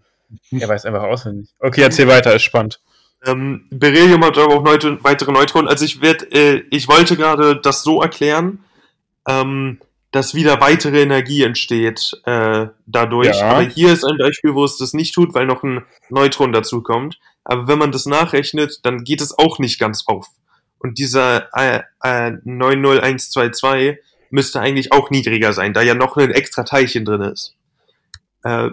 Er weiß einfach auswendig. Okay, erzähl weiter, ist spannend. Ähm, Beryllium hat aber auch neut weitere Neutronen. Also ich werd, äh, ich wollte gerade das so erklären, ähm, dass wieder weitere Energie entsteht äh, dadurch. Ja. Aber hier ist ein Beispiel, wo es das nicht tut, weil noch ein Neutron dazu kommt. Aber wenn man das nachrechnet, dann geht es auch nicht ganz auf. Und dieser äh, äh, 90122 müsste eigentlich auch niedriger sein, da ja noch ein extra Teilchen drin ist. Äh,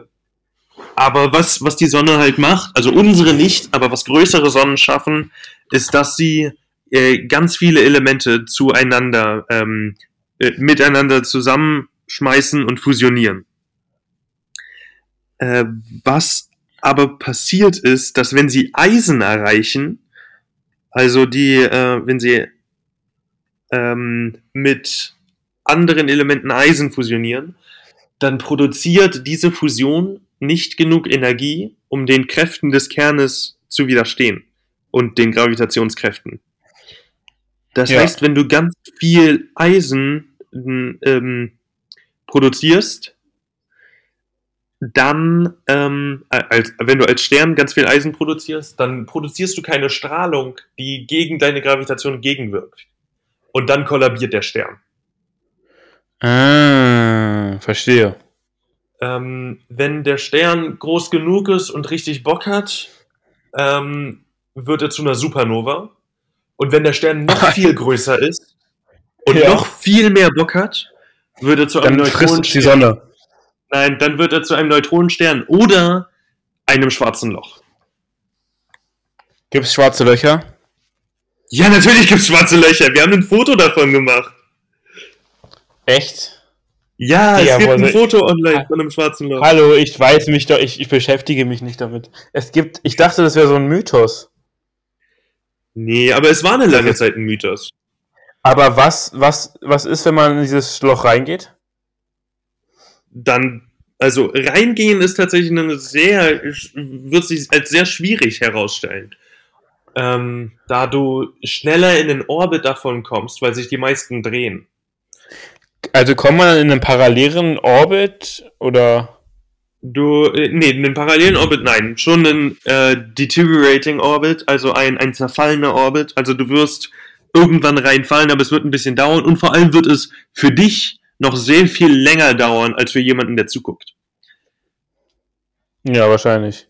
aber was, was die Sonne halt macht, also unsere nicht, aber was größere Sonnen schaffen, ist, dass sie äh, ganz viele Elemente zueinander, ähm, äh, miteinander zusammenschmeißen und fusionieren. Äh, was aber passiert ist, dass wenn sie Eisen erreichen, also die, äh, wenn sie ähm, mit anderen Elementen Eisen fusionieren, dann produziert diese Fusion nicht genug Energie, um den Kräften des Kernes zu widerstehen und den Gravitationskräften. Das Ja. heißt, wenn du ganz viel Eisen ähm, produzierst, dann, ähm, als, wenn du als Stern ganz viel Eisen produzierst, dann produzierst du keine Strahlung, die gegen deine Gravitation gegenwirkt. Und dann kollabiert der Stern. Ah, verstehe. ähm, wenn der Stern groß genug ist und richtig Bock hat, ähm, wird er zu einer Supernova. Und wenn der Stern noch viel größer ist und Ja. noch viel mehr Bock hat, wird er zu einem Dann es die Neutronenstern. Sonne. Nein, dann wird er zu einem Neutronenstern oder einem schwarzen Loch. Gibt es schwarze Löcher? Ja, natürlich gibt's schwarze Löcher. Wir haben ein Foto davon gemacht. Echt? Ja, Ja, es gibt ein Foto online von einem schwarzen Loch. Hallo, ich weiß mich doch, ich, ich beschäftige mich nicht damit. Es gibt, ich dachte, das wäre so ein Mythos. Nee, aber es war eine lange Zeit ein Mythos. Aber was, was, was ist, wenn man in dieses Loch reingeht? dann, also reingehen ist tatsächlich eine sehr, wird sich als sehr schwierig herausstellen. Ähm, da du schneller in den Orbit davon kommst, weil sich die meisten drehen. Also kommt man in einen parallelen Orbit oder? Du, äh, nee, in den parallelen Orbit, nein, schon ein äh, deteriorating Orbit, also ein, ein zerfallener Orbit. Also du wirst irgendwann reinfallen, aber es wird ein bisschen dauern und vor allem wird es für dich noch sehr viel länger dauern, als für jemanden, der zuguckt. Ja, wahrscheinlich.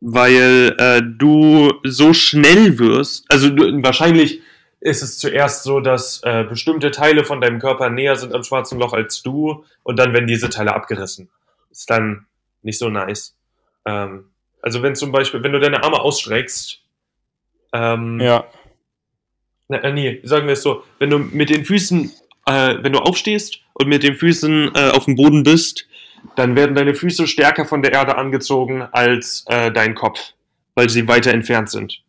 weil äh, du so schnell wirst. Also du, wahrscheinlich ist es zuerst so, dass äh, bestimmte Teile von deinem Körper näher sind am schwarzen Loch als du und dann werden diese Teile abgerissen. Ist dann nicht so nice. Ähm, also wenn zum Beispiel, wenn du deine Arme ausstreckst, ähm, Ja. Na, nee, sagen wir es so, wenn du mit den Füßen, äh, wenn du aufstehst und mit den Füßen äh, auf dem Boden bist, dann werden deine Füße stärker von der Erde angezogen als äh, dein Kopf, weil sie weiter entfernt sind.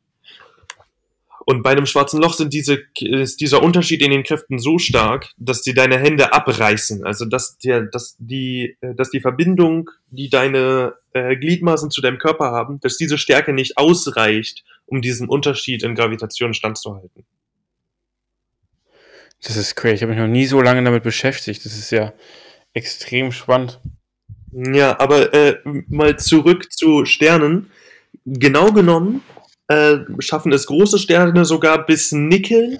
Und bei einem schwarzen Loch sind diese, ist dieser Unterschied in den Kräften so stark, dass die deine Hände abreißen. Also dass, der, dass, die, äh, dass die Verbindung, die deine äh, Gliedmaßen zu deinem Körper haben, dass diese Stärke nicht ausreicht, um diesen Unterschied in Gravitation standzuhalten. Das ist crazy. Ich habe mich noch nie so lange damit beschäftigt. Das ist ja extrem spannend. Ja, aber äh, mal zurück zu Sternen. Genau genommen äh, schaffen es große Sterne sogar bis Nickel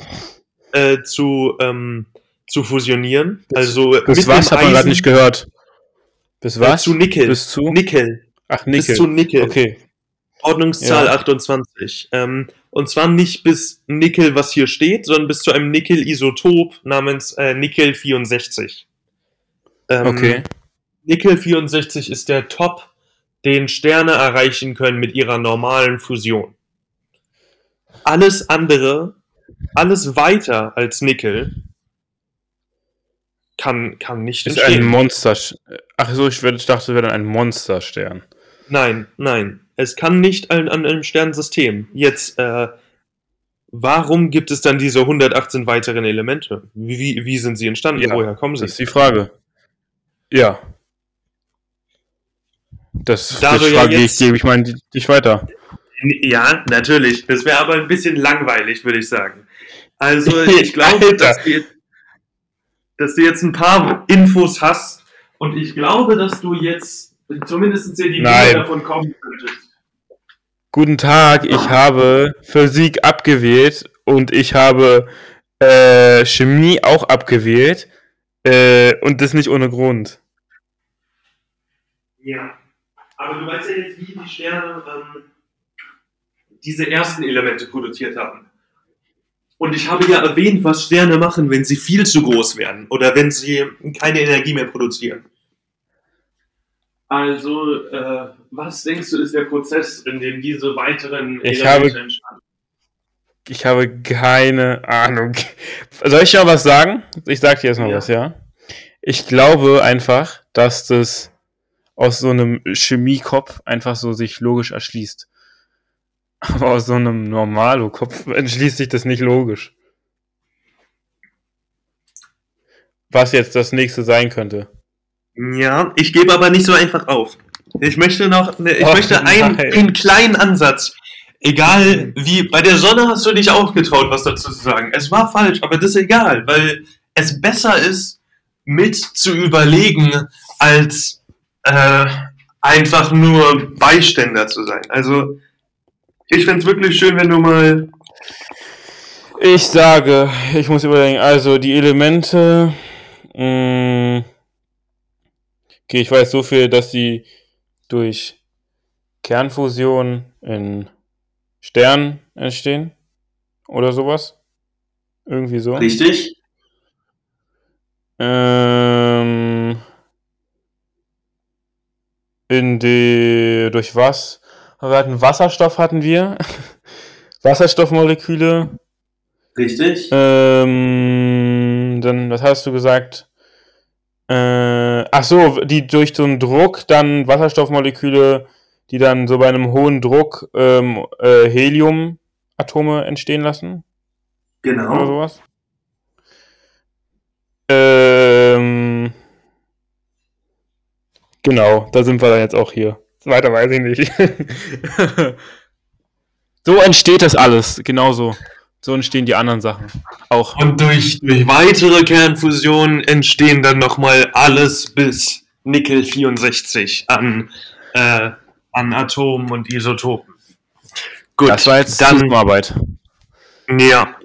äh, zu, ähm, zu fusionieren. Also Bis mit was hat man gerade nicht gehört? Bis Äh, was? zu Nickel. Bis zu? Nickel. Ach, Bis Nickel. zu Nickel. Okay. Ordnungszahl Ja. 28. Ähm, und zwar nicht bis Nickel, was hier steht, sondern bis zu einem Nickel-Isotop namens äh, Nickel 64. Ähm, Okay. Nickel 64 ist der Top, den Sterne erreichen können mit ihrer normalen Fusion. Alles andere, alles weiter als Nickel, kann, kann nicht Ist ein entstehen. Monster. Ach so, ich dachte, es wäre dann ein Monsterstern. Nein, nein. Es kann nicht an, an einem Sternensystem. Jetzt, äh, warum gibt es dann diese 118 weiteren Elemente? Wie, wie, sind sie entstanden? Ja, Woher kommen Das sie? ist die Frage. Ja. Das, Da das du ja frage ich, jetzt- gebe ich mal dich weiter. Ja, natürlich. Das wäre aber ein bisschen langweilig, würde ich sagen. Also, ich glaube, dass du, jetzt, dass du jetzt ein paar Infos hast und ich glaube, dass du jetzt zumindest in die Nein. Davon kommen könntest. Guten Tag, ich habe Physik abgewählt und ich habe äh, Chemie auch abgewählt. Äh, und das nicht ohne Grund. Ja. Aber du weißt ja jetzt, wie die Sterne ähm, diese ersten Elemente produziert haben. Und ich habe ja erwähnt, was Sterne machen, wenn sie viel zu groß werden oder wenn sie keine Energie mehr produzieren. Also, äh, was denkst du, ist der Prozess, in dem diese weiteren Ich habe- entstanden? Ich habe keine Ahnung. Soll ich ja was sagen? Ich sag dir jetzt mal Ja. was, ja? Ich glaube einfach, dass das aus so einem Chemiekopf einfach so sich logisch erschließt. Aber aus so einem Normalo-Kopf entschließt sich das nicht logisch. Was jetzt das nächste sein könnte. Ja, ich gebe aber nicht so einfach auf. Ich möchte noch, ne, ich Och, möchte einen, nein. einen kleinen Ansatz. Egal wie, bei der Sonne hast du dich auch getraut, was dazu zu sagen. Es war falsch, aber das ist egal, weil es besser ist, mit zu überlegen, als äh, einfach nur Beiständer zu sein. Also, ich find's wirklich schön, wenn du mal. Ich sage, ich muss überlegen, also die Elemente. Mh, okay, ich weiß so viel, dass sie durch Kernfusion in Sternen entstehen. Oder sowas. Irgendwie so. Richtig? Ähm, in die, durch was? Wir hatten Wasserstoff hatten wir. Wasserstoffmoleküle. Richtig? Ähm, dann, was hast du gesagt? Äh, ach so, die durch so einen Druck dann Wasserstoffmoleküle, die dann so bei einem hohen Druck ähm, äh, Heliumatome entstehen lassen oder Genau. sowas. Ähm, genau, da sind wir dann jetzt auch hier. Weiter weiß ich nicht. so entsteht das alles, genauso. So entstehen die anderen Sachen. Auch. Und durch, durch weitere Kernfusionen entstehen dann nochmal alles bis Nickel 64 an, äh, an Atomen und Isotopen. Gut, Das war jetzt dann, Zusammenarbeit. ja.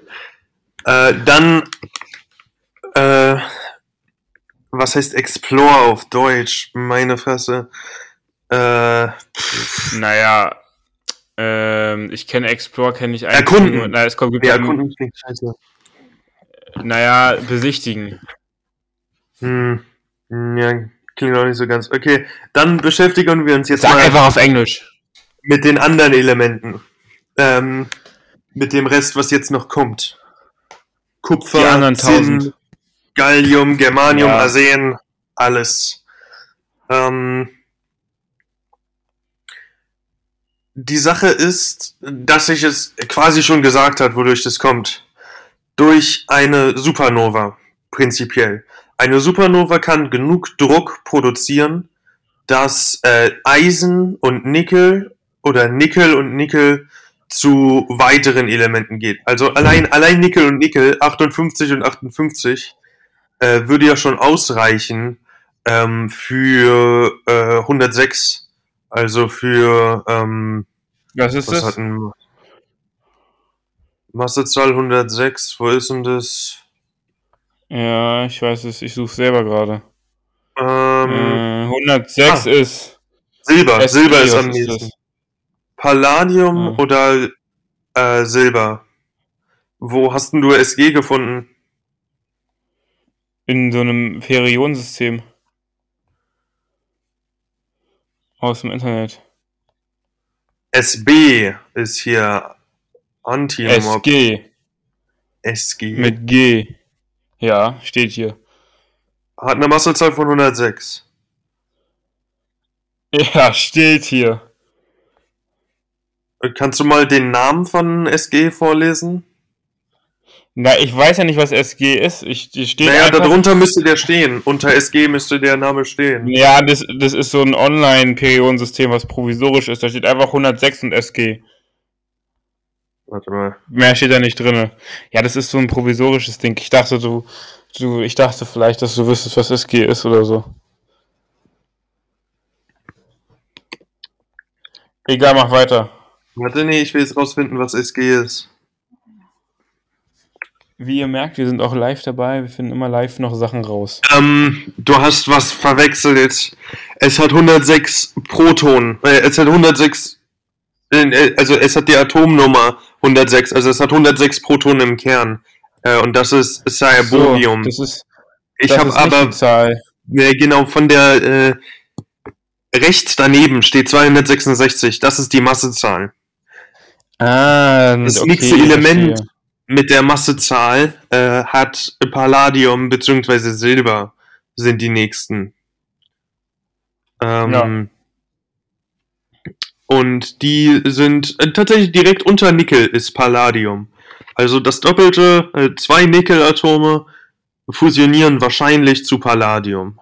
Äh, dann, äh, was heißt Explore auf Deutsch? Meine Fresse. Äh, Naja, ähm, ich kenne Explore, kenne ich eigentlich Erkunden. nur. Na, es kommt, ja, Erkunden klingt scheiße. Naja, besichtigen. Hm, ja, klingt auch nicht so ganz. Okay, dann beschäftigen wir uns jetzt Sag mal einfach auf Englisch. mit den anderen Elementen. Ähm, mit dem Rest, was jetzt noch kommt. Kupfer, Die anderen Zinn, tausend. Gallium, Germanium, Ja. Arsen, alles. Ähm, die Sache ist, dass ich es quasi schon gesagt hat, wodurch das kommt. Durch eine Supernova, prinzipiell. Eine Supernova kann genug Druck produzieren, dass äh, Eisen und Nickel oder Nickel und Nickel zu weiteren Elementen geht. Also allein, allein Nickel und Nickel, 58 und 58, äh, würde ja schon ausreichen ähm, für äh, 106. Also für, ähm, Was ist was das? Massezahl 106, wo ist denn das? Ja, ich weiß es, ich suche selber gerade. Ähm, Äh, 106 ah. ist. Silber, SG, Silber ist am nächsten. Palladium Ah. oder äh, Silber? Wo hast denn du SG gefunden? In so einem Periodensystem. Aus dem Internet. SB ist hier Antimob. SG. SG. Mit G. Ja, steht hier. Hat eine Massezahl von 106. Ja, steht hier. Kannst du mal den Namen von SG vorlesen? Na, ich weiß ja nicht, was SG ist. Ich, die steht Naja, einfach, darunter müsste der stehen. Unter SG müsste der Name stehen. Ja, das, das ist so ein Online-Periodensystem, was provisorisch ist. Da steht einfach 106 und SG. Warte mal. Mehr steht da nicht drin. Ja, das ist so ein provisorisches Ding. Ich dachte, du, du, ich dachte vielleicht, dass du wüsstest, was SG ist oder so. Egal, mach weiter. Warte, nee, ich will jetzt rausfinden, was SG ist. Wie ihr merkt, wir sind auch live dabei. Wir finden immer live noch Sachen raus. Ähm, du hast was verwechselt. Es hat 106 Protonen. Äh, es hat 106. äh, Also es hat die Atomnummer 106. Also es hat 106 Protonen im Kern. Äh, und das ist Cyabobium. das ist, ich das habe ist nicht aber die Zahl. genau von der äh, rechts daneben steht 266. Das ist die Massezahl. Ah, Das okay, nächste ich Element verstehe. Mit der Massezahl äh, hat Palladium bzw. Silber sind die nächsten. Ähm, Ja. Und die sind äh, tatsächlich direkt unter Nickel ist Palladium. Also das doppelte, äh, zwei Nickelatome fusionieren wahrscheinlich zu Palladium.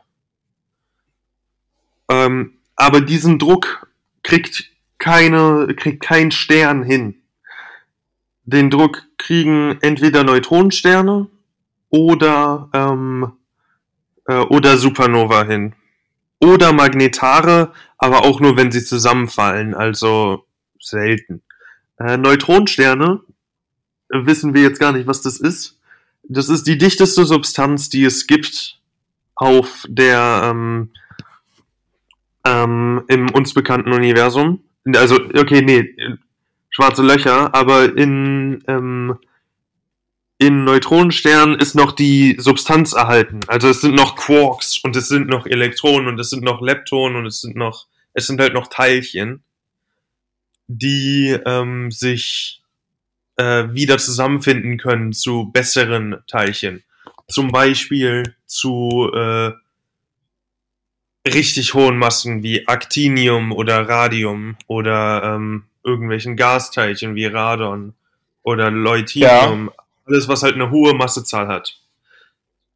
Ähm, aber diesen Druck kriegt keine, kriegt kein Stern hin. Den Druck kriegen entweder Neutronensterne oder, ähm, äh, oder Supernova hin. Oder Magnetare, aber auch nur, wenn sie zusammenfallen, also selten. Äh, Neutronensterne äh, wissen wir jetzt gar nicht, was das ist. Das ist die dichteste Substanz, die es gibt auf der ähm, ähm, im uns bekannten Universum. Also, okay, nee, schwarze Löcher, aber in, ähm, in Neutronensternen ist noch die Substanz erhalten. Also es sind noch Quarks und es sind noch Elektronen und es sind noch Leptonen und es sind noch, es sind halt noch Teilchen, die ähm, sich äh, wieder zusammenfinden können zu besseren Teilchen. Zum Beispiel zu äh, richtig hohen Massen wie Actinium oder Radium oder ähm, irgendwelchen Gasteilchen wie Radon oder Leutinium. Alles, was halt eine hohe Massezahl hat.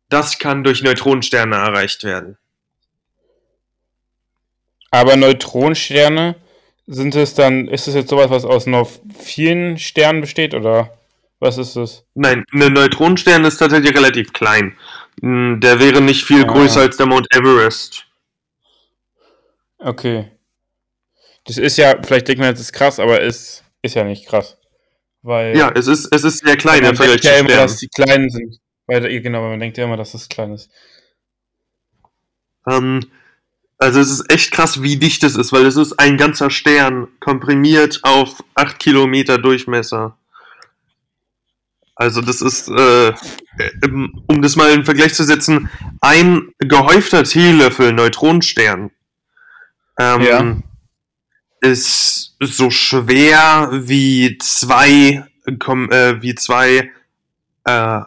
Das kann durch Neutronensterne erreicht werden. Aber Neutronensterne, sind es dann, ist es jetzt sowas, was aus noch vielen Sternen besteht oder was ist es? Nein, ein Neutronenstern ist tatsächlich relativ klein. Mm, Der wäre nicht viel Ah. größer als der Mount Everest. Okay. Das ist ja, vielleicht denkt man jetzt, ist krass, aber ist, ist ja nicht krass. Weil Ja, es ist, es ist sehr klein man im Vergleich denkt ja zu immer, dass die kleinen sind. Weil, genau, man denkt ja immer, dass das klein ist. Ähm, also es ist echt krass, wie dicht es ist, weil es ist ein ganzer Stern komprimiert auf 8 Kilometer Durchmesser. Also das ist, äh, um das mal in Vergleich zu setzen, ein gehäufter Teelöffel Neutronenstern ähm, Ja. Ist so schwer wie zwei, äh, wie zwei, äh,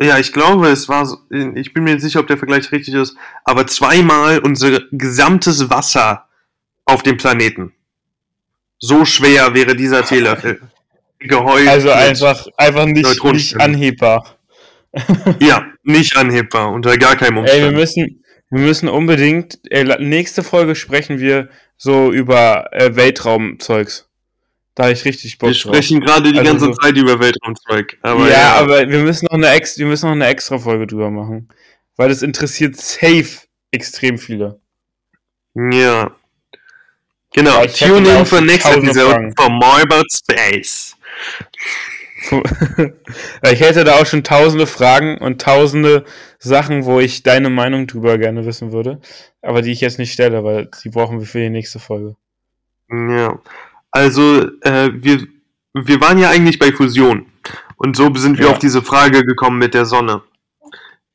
ja, ich glaube, es war, so- ich bin mir nicht sicher, ob der Vergleich richtig ist, aber zweimal unser gesamtes Wasser auf dem Planeten. So schwer wäre dieser Teelöffel. Gehäuft. Also einfach, einfach nicht, nicht anhebbar. Ja, nicht anhebbar, unter gar keinem Ey, wir Umstand. müssen, wir müssen unbedingt, ey, la- nächste Folge sprechen wir so über äh, Weltraumzeugs. Da ich richtig Bock Wir drauf. sprechen gerade die Also ganze so- Zeit über Weltraumzeug. Aber ja, ja, aber wir müssen noch eine ex wir müssen noch eine extra Folge drüber machen. Weil das interessiert safe extrem viele. ja. Genau, Ja, tune in for next tausende episode Fragen. for more about space. ich hätte da auch schon tausende Fragen und tausende Sachen, wo ich deine Meinung drüber gerne wissen würde. Aber die ich jetzt nicht stelle, weil die brauchen wir für die nächste Folge. Ja, also äh, wir, wir waren ja eigentlich bei Fusion. Und so sind wir Ja. auf diese Frage gekommen mit der Sonne.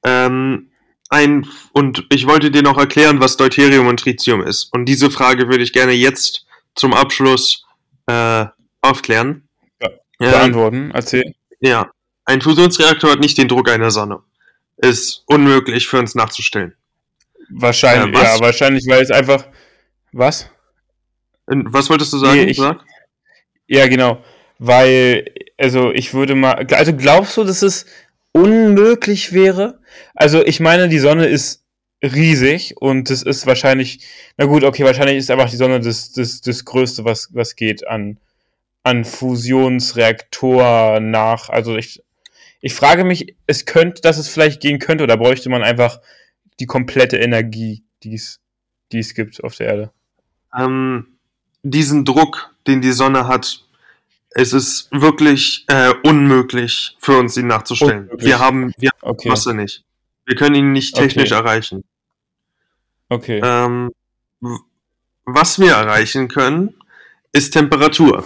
Ähm, ein, und ich wollte dir noch erklären, was Deuterium und Tritium ist. Und diese Frage würde ich gerne jetzt zum Abschluss äh, aufklären. Ja, Beantworten, erzähl. ja, ein Fusionsreaktor hat nicht den Druck einer Sonne. Ist unmöglich für uns nachzustellen. Wahrscheinlich, äh, ja, wahrscheinlich, weil es einfach. Was? Was wolltest du sagen? Nee, ich- Sag? Ja, genau. Weil also ich würde mal, also glaubst du, dass es unmöglich wäre? Also ich meine, die Sonne ist riesig und das ist wahrscheinlich, na gut, okay, wahrscheinlich ist einfach die Sonne das, das, das Größte, was, was geht an, an Fusionsreaktor nach. Also ich, ich frage mich, es könnte, dass es vielleicht gehen könnte, oder bräuchte man einfach die komplette Energie, die es, die es gibt auf der Erde? Ähm, diesen Druck, den die Sonne hat, es ist wirklich äh, unmöglich für uns, ihn nachzustellen. Unmöglich. Wir haben, wir haben Okay. Masse nicht. Wir können ihn nicht technisch Okay. erreichen. Okay. Ähm, was wir erreichen können, ist Temperatur.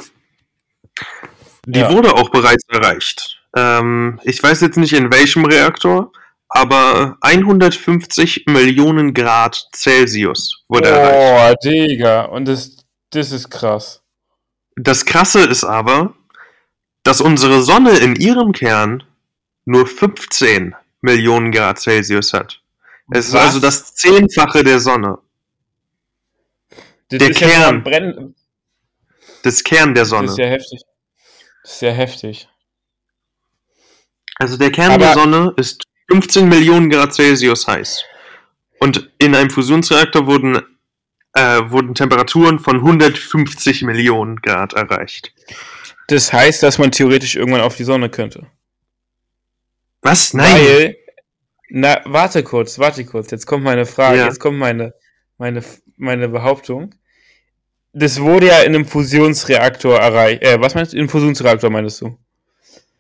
Die Ja. wurde auch bereits erreicht. Ähm, ich weiß jetzt nicht in welchem Reaktor, aber 150 Millionen Grad Celsius wurde erreicht. Boah, Digga. Und das, das ist krass. Das Krasse ist aber, dass unsere Sonne in ihrem Kern nur 15 Millionen Grad Celsius hat. Es ist Was? also das Zehnfache der Sonne. Das der ist ja Kern. Das Kern der Das Sonne. ist ja heftig. Das ist ja heftig. Also der Kern Aber- der Sonne ist 15 Millionen Grad Celsius heiß. Und in einem Fusionsreaktor wurden, äh, wurden Temperaturen von 150 Millionen Grad erreicht. Das heißt, dass man theoretisch irgendwann auf die Sonne könnte. Was? Nein. Weil, na, warte kurz, warte kurz. Jetzt kommt meine Frage, Ja. jetzt kommt meine, meine, meine Behauptung. Das wurde ja in einem Fusionsreaktor erreicht. Äh, was meinst du? In einem Fusionsreaktor meinst du?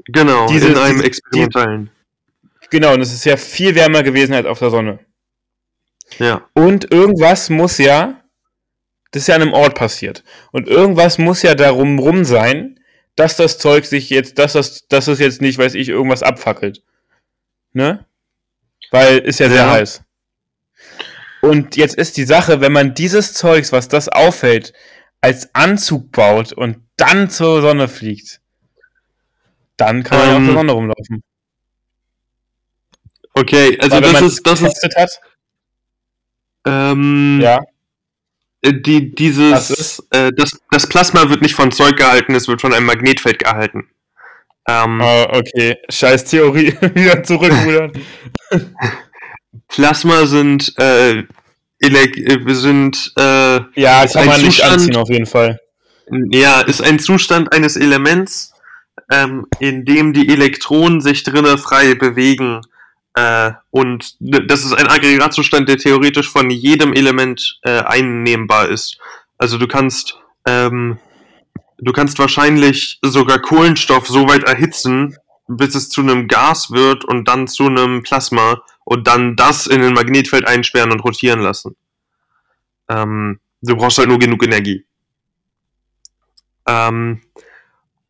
genau, Diese- in einem experimentellen. Genau, und es ist ja viel wärmer gewesen als auf der Sonne. Ja. Und irgendwas muss ja, das ist ja an einem Ort passiert. Und irgendwas muss ja darum rum sein, dass das Zeug sich jetzt, dass das, dass es jetzt nicht, weiß ich, irgendwas abfackelt. Ne? Weil ist ja sehr Ja. heiß. Und jetzt ist die Sache, wenn man dieses Zeugs, was das auffällt, als Anzug baut und dann zur Sonne fliegt, dann kann man ja auf Ähm, der Sonne rumlaufen. Okay, also Weil wenn das man ist, das ist, hat, ähm, ja, äh, die, dieses, ist? äh, das, das Plasma wird nicht von Zeug gehalten, es wird von einem Magnetfeld gehalten. Ähm, Ah, okay. Scheiß Theorie. Wieder zurückrudern. Plasma sind, äh, äh, sind, äh, ja, kann ein man nicht Zustand- anziehen, auf jeden Fall. Ja, ist ein Zustand eines Elements, ähm, in dem die Elektronen sich drinnen frei bewegen. Äh, und das ist ein Aggregatzustand, der theoretisch von jedem Element äh, einnehmbar ist. Also du kannst, ähm, du kannst wahrscheinlich sogar Kohlenstoff so weit erhitzen, bis es zu einem Gas wird und dann zu einem Plasma und dann das in ein Magnetfeld einsperren und rotieren lassen. Ähm, du brauchst halt nur genug Energie. Ähm,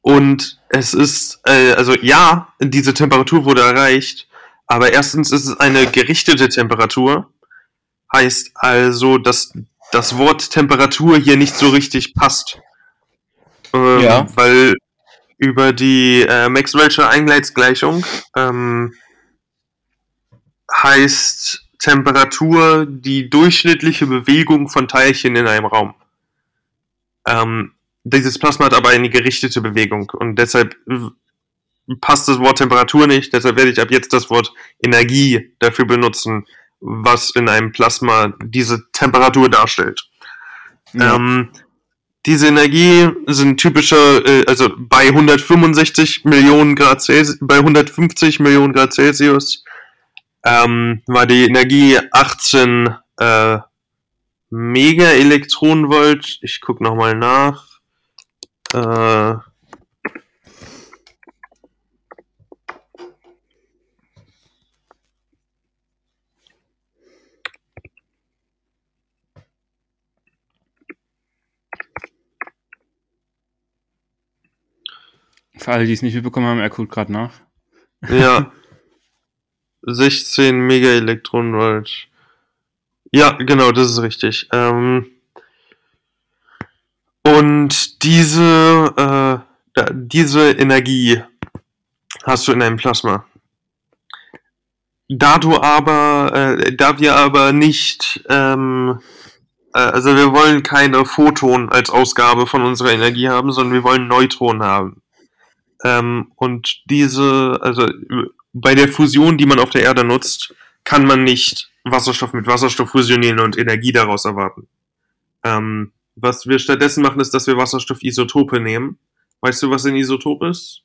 und es ist, äh, also ja, diese Temperatur wurde erreicht, aber erstens ist es eine gerichtete Temperatur. Heißt also, dass das Wort Temperatur hier nicht so richtig passt. Ähm, Ja. Weil über die äh, Maxwell'sche Eingleichsgleichung ähm, heißt Temperatur die durchschnittliche Bewegung von Teilchen in einem Raum. Ähm, dieses Plasma hat aber eine gerichtete Bewegung und deshalb passt das Wort Temperatur nicht. Deshalb werde ich ab jetzt das Wort Energie dafür benutzen, was in einem Plasma diese Temperatur darstellt. Ja. Ähm, diese Energie sind typische, äh, also bei 165 Millionen Grad Celsius, bei 150 Millionen Grad Celsius ähm, war die Energie 18 äh, Megaelektronenvolt. Ich guck noch mal nach. Äh, Für alle, die es nicht mitbekommen haben, er guckt gerade nach. Ja. 16 Megaelektronenvolt. Ja, genau, das ist richtig. Ähm, und diese, äh, diese Energie hast du in einem Plasma. Da du aber, äh, da wir aber nicht, ähm, äh, also wir wollen keine Photon als Ausgabe von unserer Energie haben, sondern wir wollen Neutronen haben. Ähm, und diese, also bei der Fusion, die man auf der Erde nutzt, kann man nicht Wasserstoff mit Wasserstoff fusionieren und Energie daraus erwarten. Ähm, was wir stattdessen machen, ist, dass wir Wasserstoffisotope nehmen. Weißt du, was ein Isotop ist?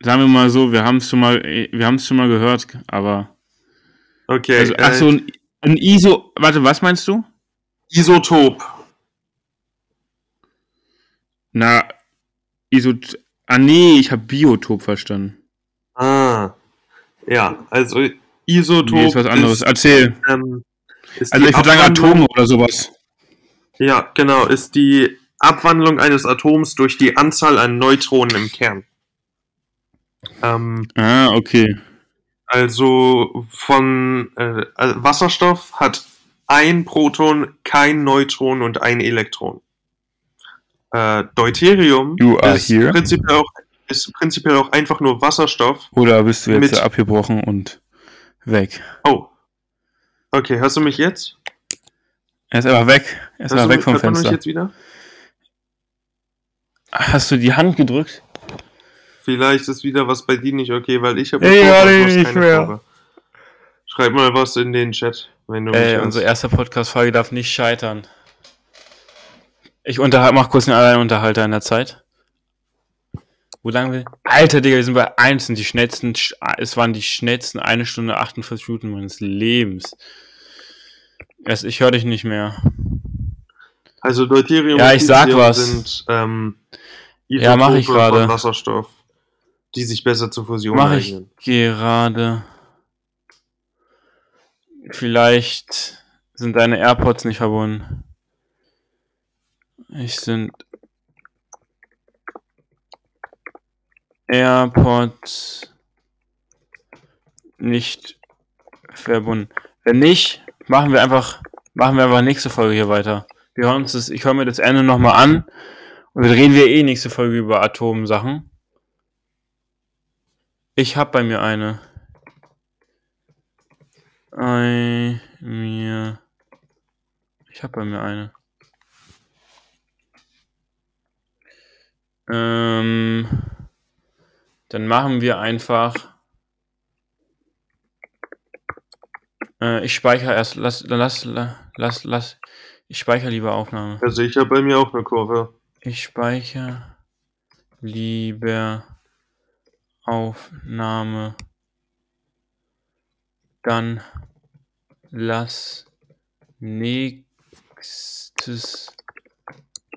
Sagen wir mal so, wir haben es schon mal, wir haben es schon mal gehört, aber. Okay. Also, ach so, ein, ein ISO. Warte, was meinst du? Isotop. Na, Isot. Ah nee, ich habe Biotop verstanden. Ja, also Isotop. Nee, ist was anderes. Ist, Erzähl. ähm, Also ich würde sagen Atome oder sowas. Ja, genau, ist die Abwandlung eines Atoms durch die Anzahl an Neutronen im Kern. Ähm, Ah, okay. also von äh, also Wasserstoff hat ein Proton, kein Neutron und ein Elektron. Äh, Deuterium ist, here. prinzipiell auch, ist prinzipiell auch einfach nur Wasserstoff. Oder bist du jetzt Mit- abgebrochen und weg? Oh. Okay, hörst du mich jetzt? Er ist aber weg. Er ist aber weg mich, vom man mich Fenster. jetzt wieder? Hast du die Hand gedrückt? Vielleicht ist wieder was bei dir nicht okay, weil ich habe ja, nicht mehr. Kurve. Schreib mal was in den Chat, wenn du mich Ey, hörst. unsere erste Podcast-Folge darf nicht scheitern. Ich unterhalte, mach kurz einen Alleinunterhalter in der Zeit. Wo lang will? Alter, Digga, wir sind bei 1 und die schnellsten, es waren die schnellsten 1 Stunde 48 Minuten meines Lebens. Erst ich höre dich nicht mehr. Also Deuterium Ja, und ich sag was. sind ähm, Ja, mach ich Isotope gerade. von Wasserstoff, die sich besser zur Fusion Mach ich eignen. gerade. Vielleicht sind deine AirPods nicht verbunden. Ich sind AirPods nicht verbunden. Wenn nicht, machen wir einfach, machen wir einfach nächste Folge hier weiter. Wir hören uns das, ich höre mir das Ende nochmal an und dann reden wir eh nächste Folge über Atomsachen. Ich hab bei mir eine. Ei, mir. Ich hab bei mir eine. Ähm, dann machen wir einfach. Äh, ich speichere erst. Lass, lass, la- lass, lass. Ich speichere lieber Aufnahme. Also ich habe bei mir auch eine Kurve. Ich speichere lieber Aufnahme. Dann lass nächstes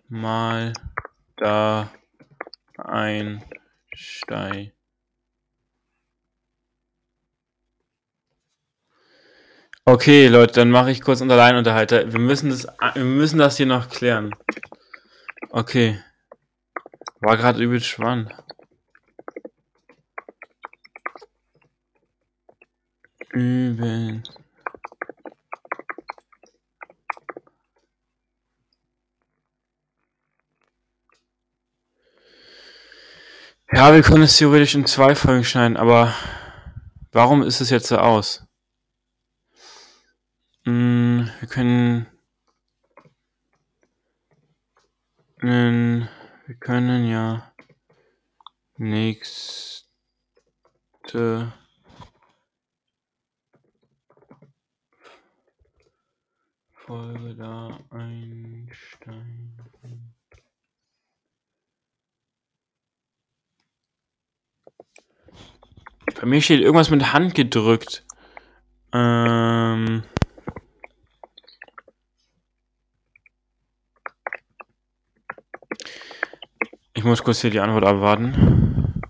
Mal da einsteigen. Okay, Leute, dann mache ich kurz einen Alleinunterhalter. Wir müssen das, wir müssen das hier noch klären. Okay. War gerade übel spannend. Übel. Ja, wir können es theoretisch in zwei Folgen schneiden, aber warum ist es jetzt so aus? Hm, wir können. Wir können ja nächste Folge da einsteigen. Bei mir steht irgendwas mit Hand gedrückt. Ähm. Ich muss kurz hier die Antwort abwarten.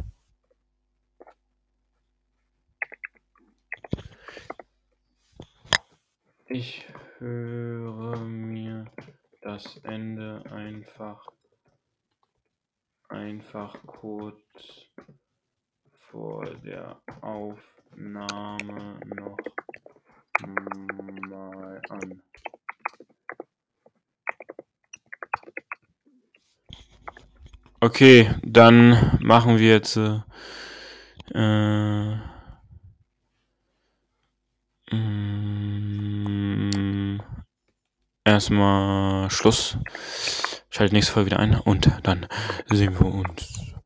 Ich höre mir das Ende einfach einfach kurz vor der Aufnahme noch mal an. Okay, dann machen wir jetzt äh, äh, erstmal Schluss. Schaltet nächste Folge wieder ein und dann sehen wir uns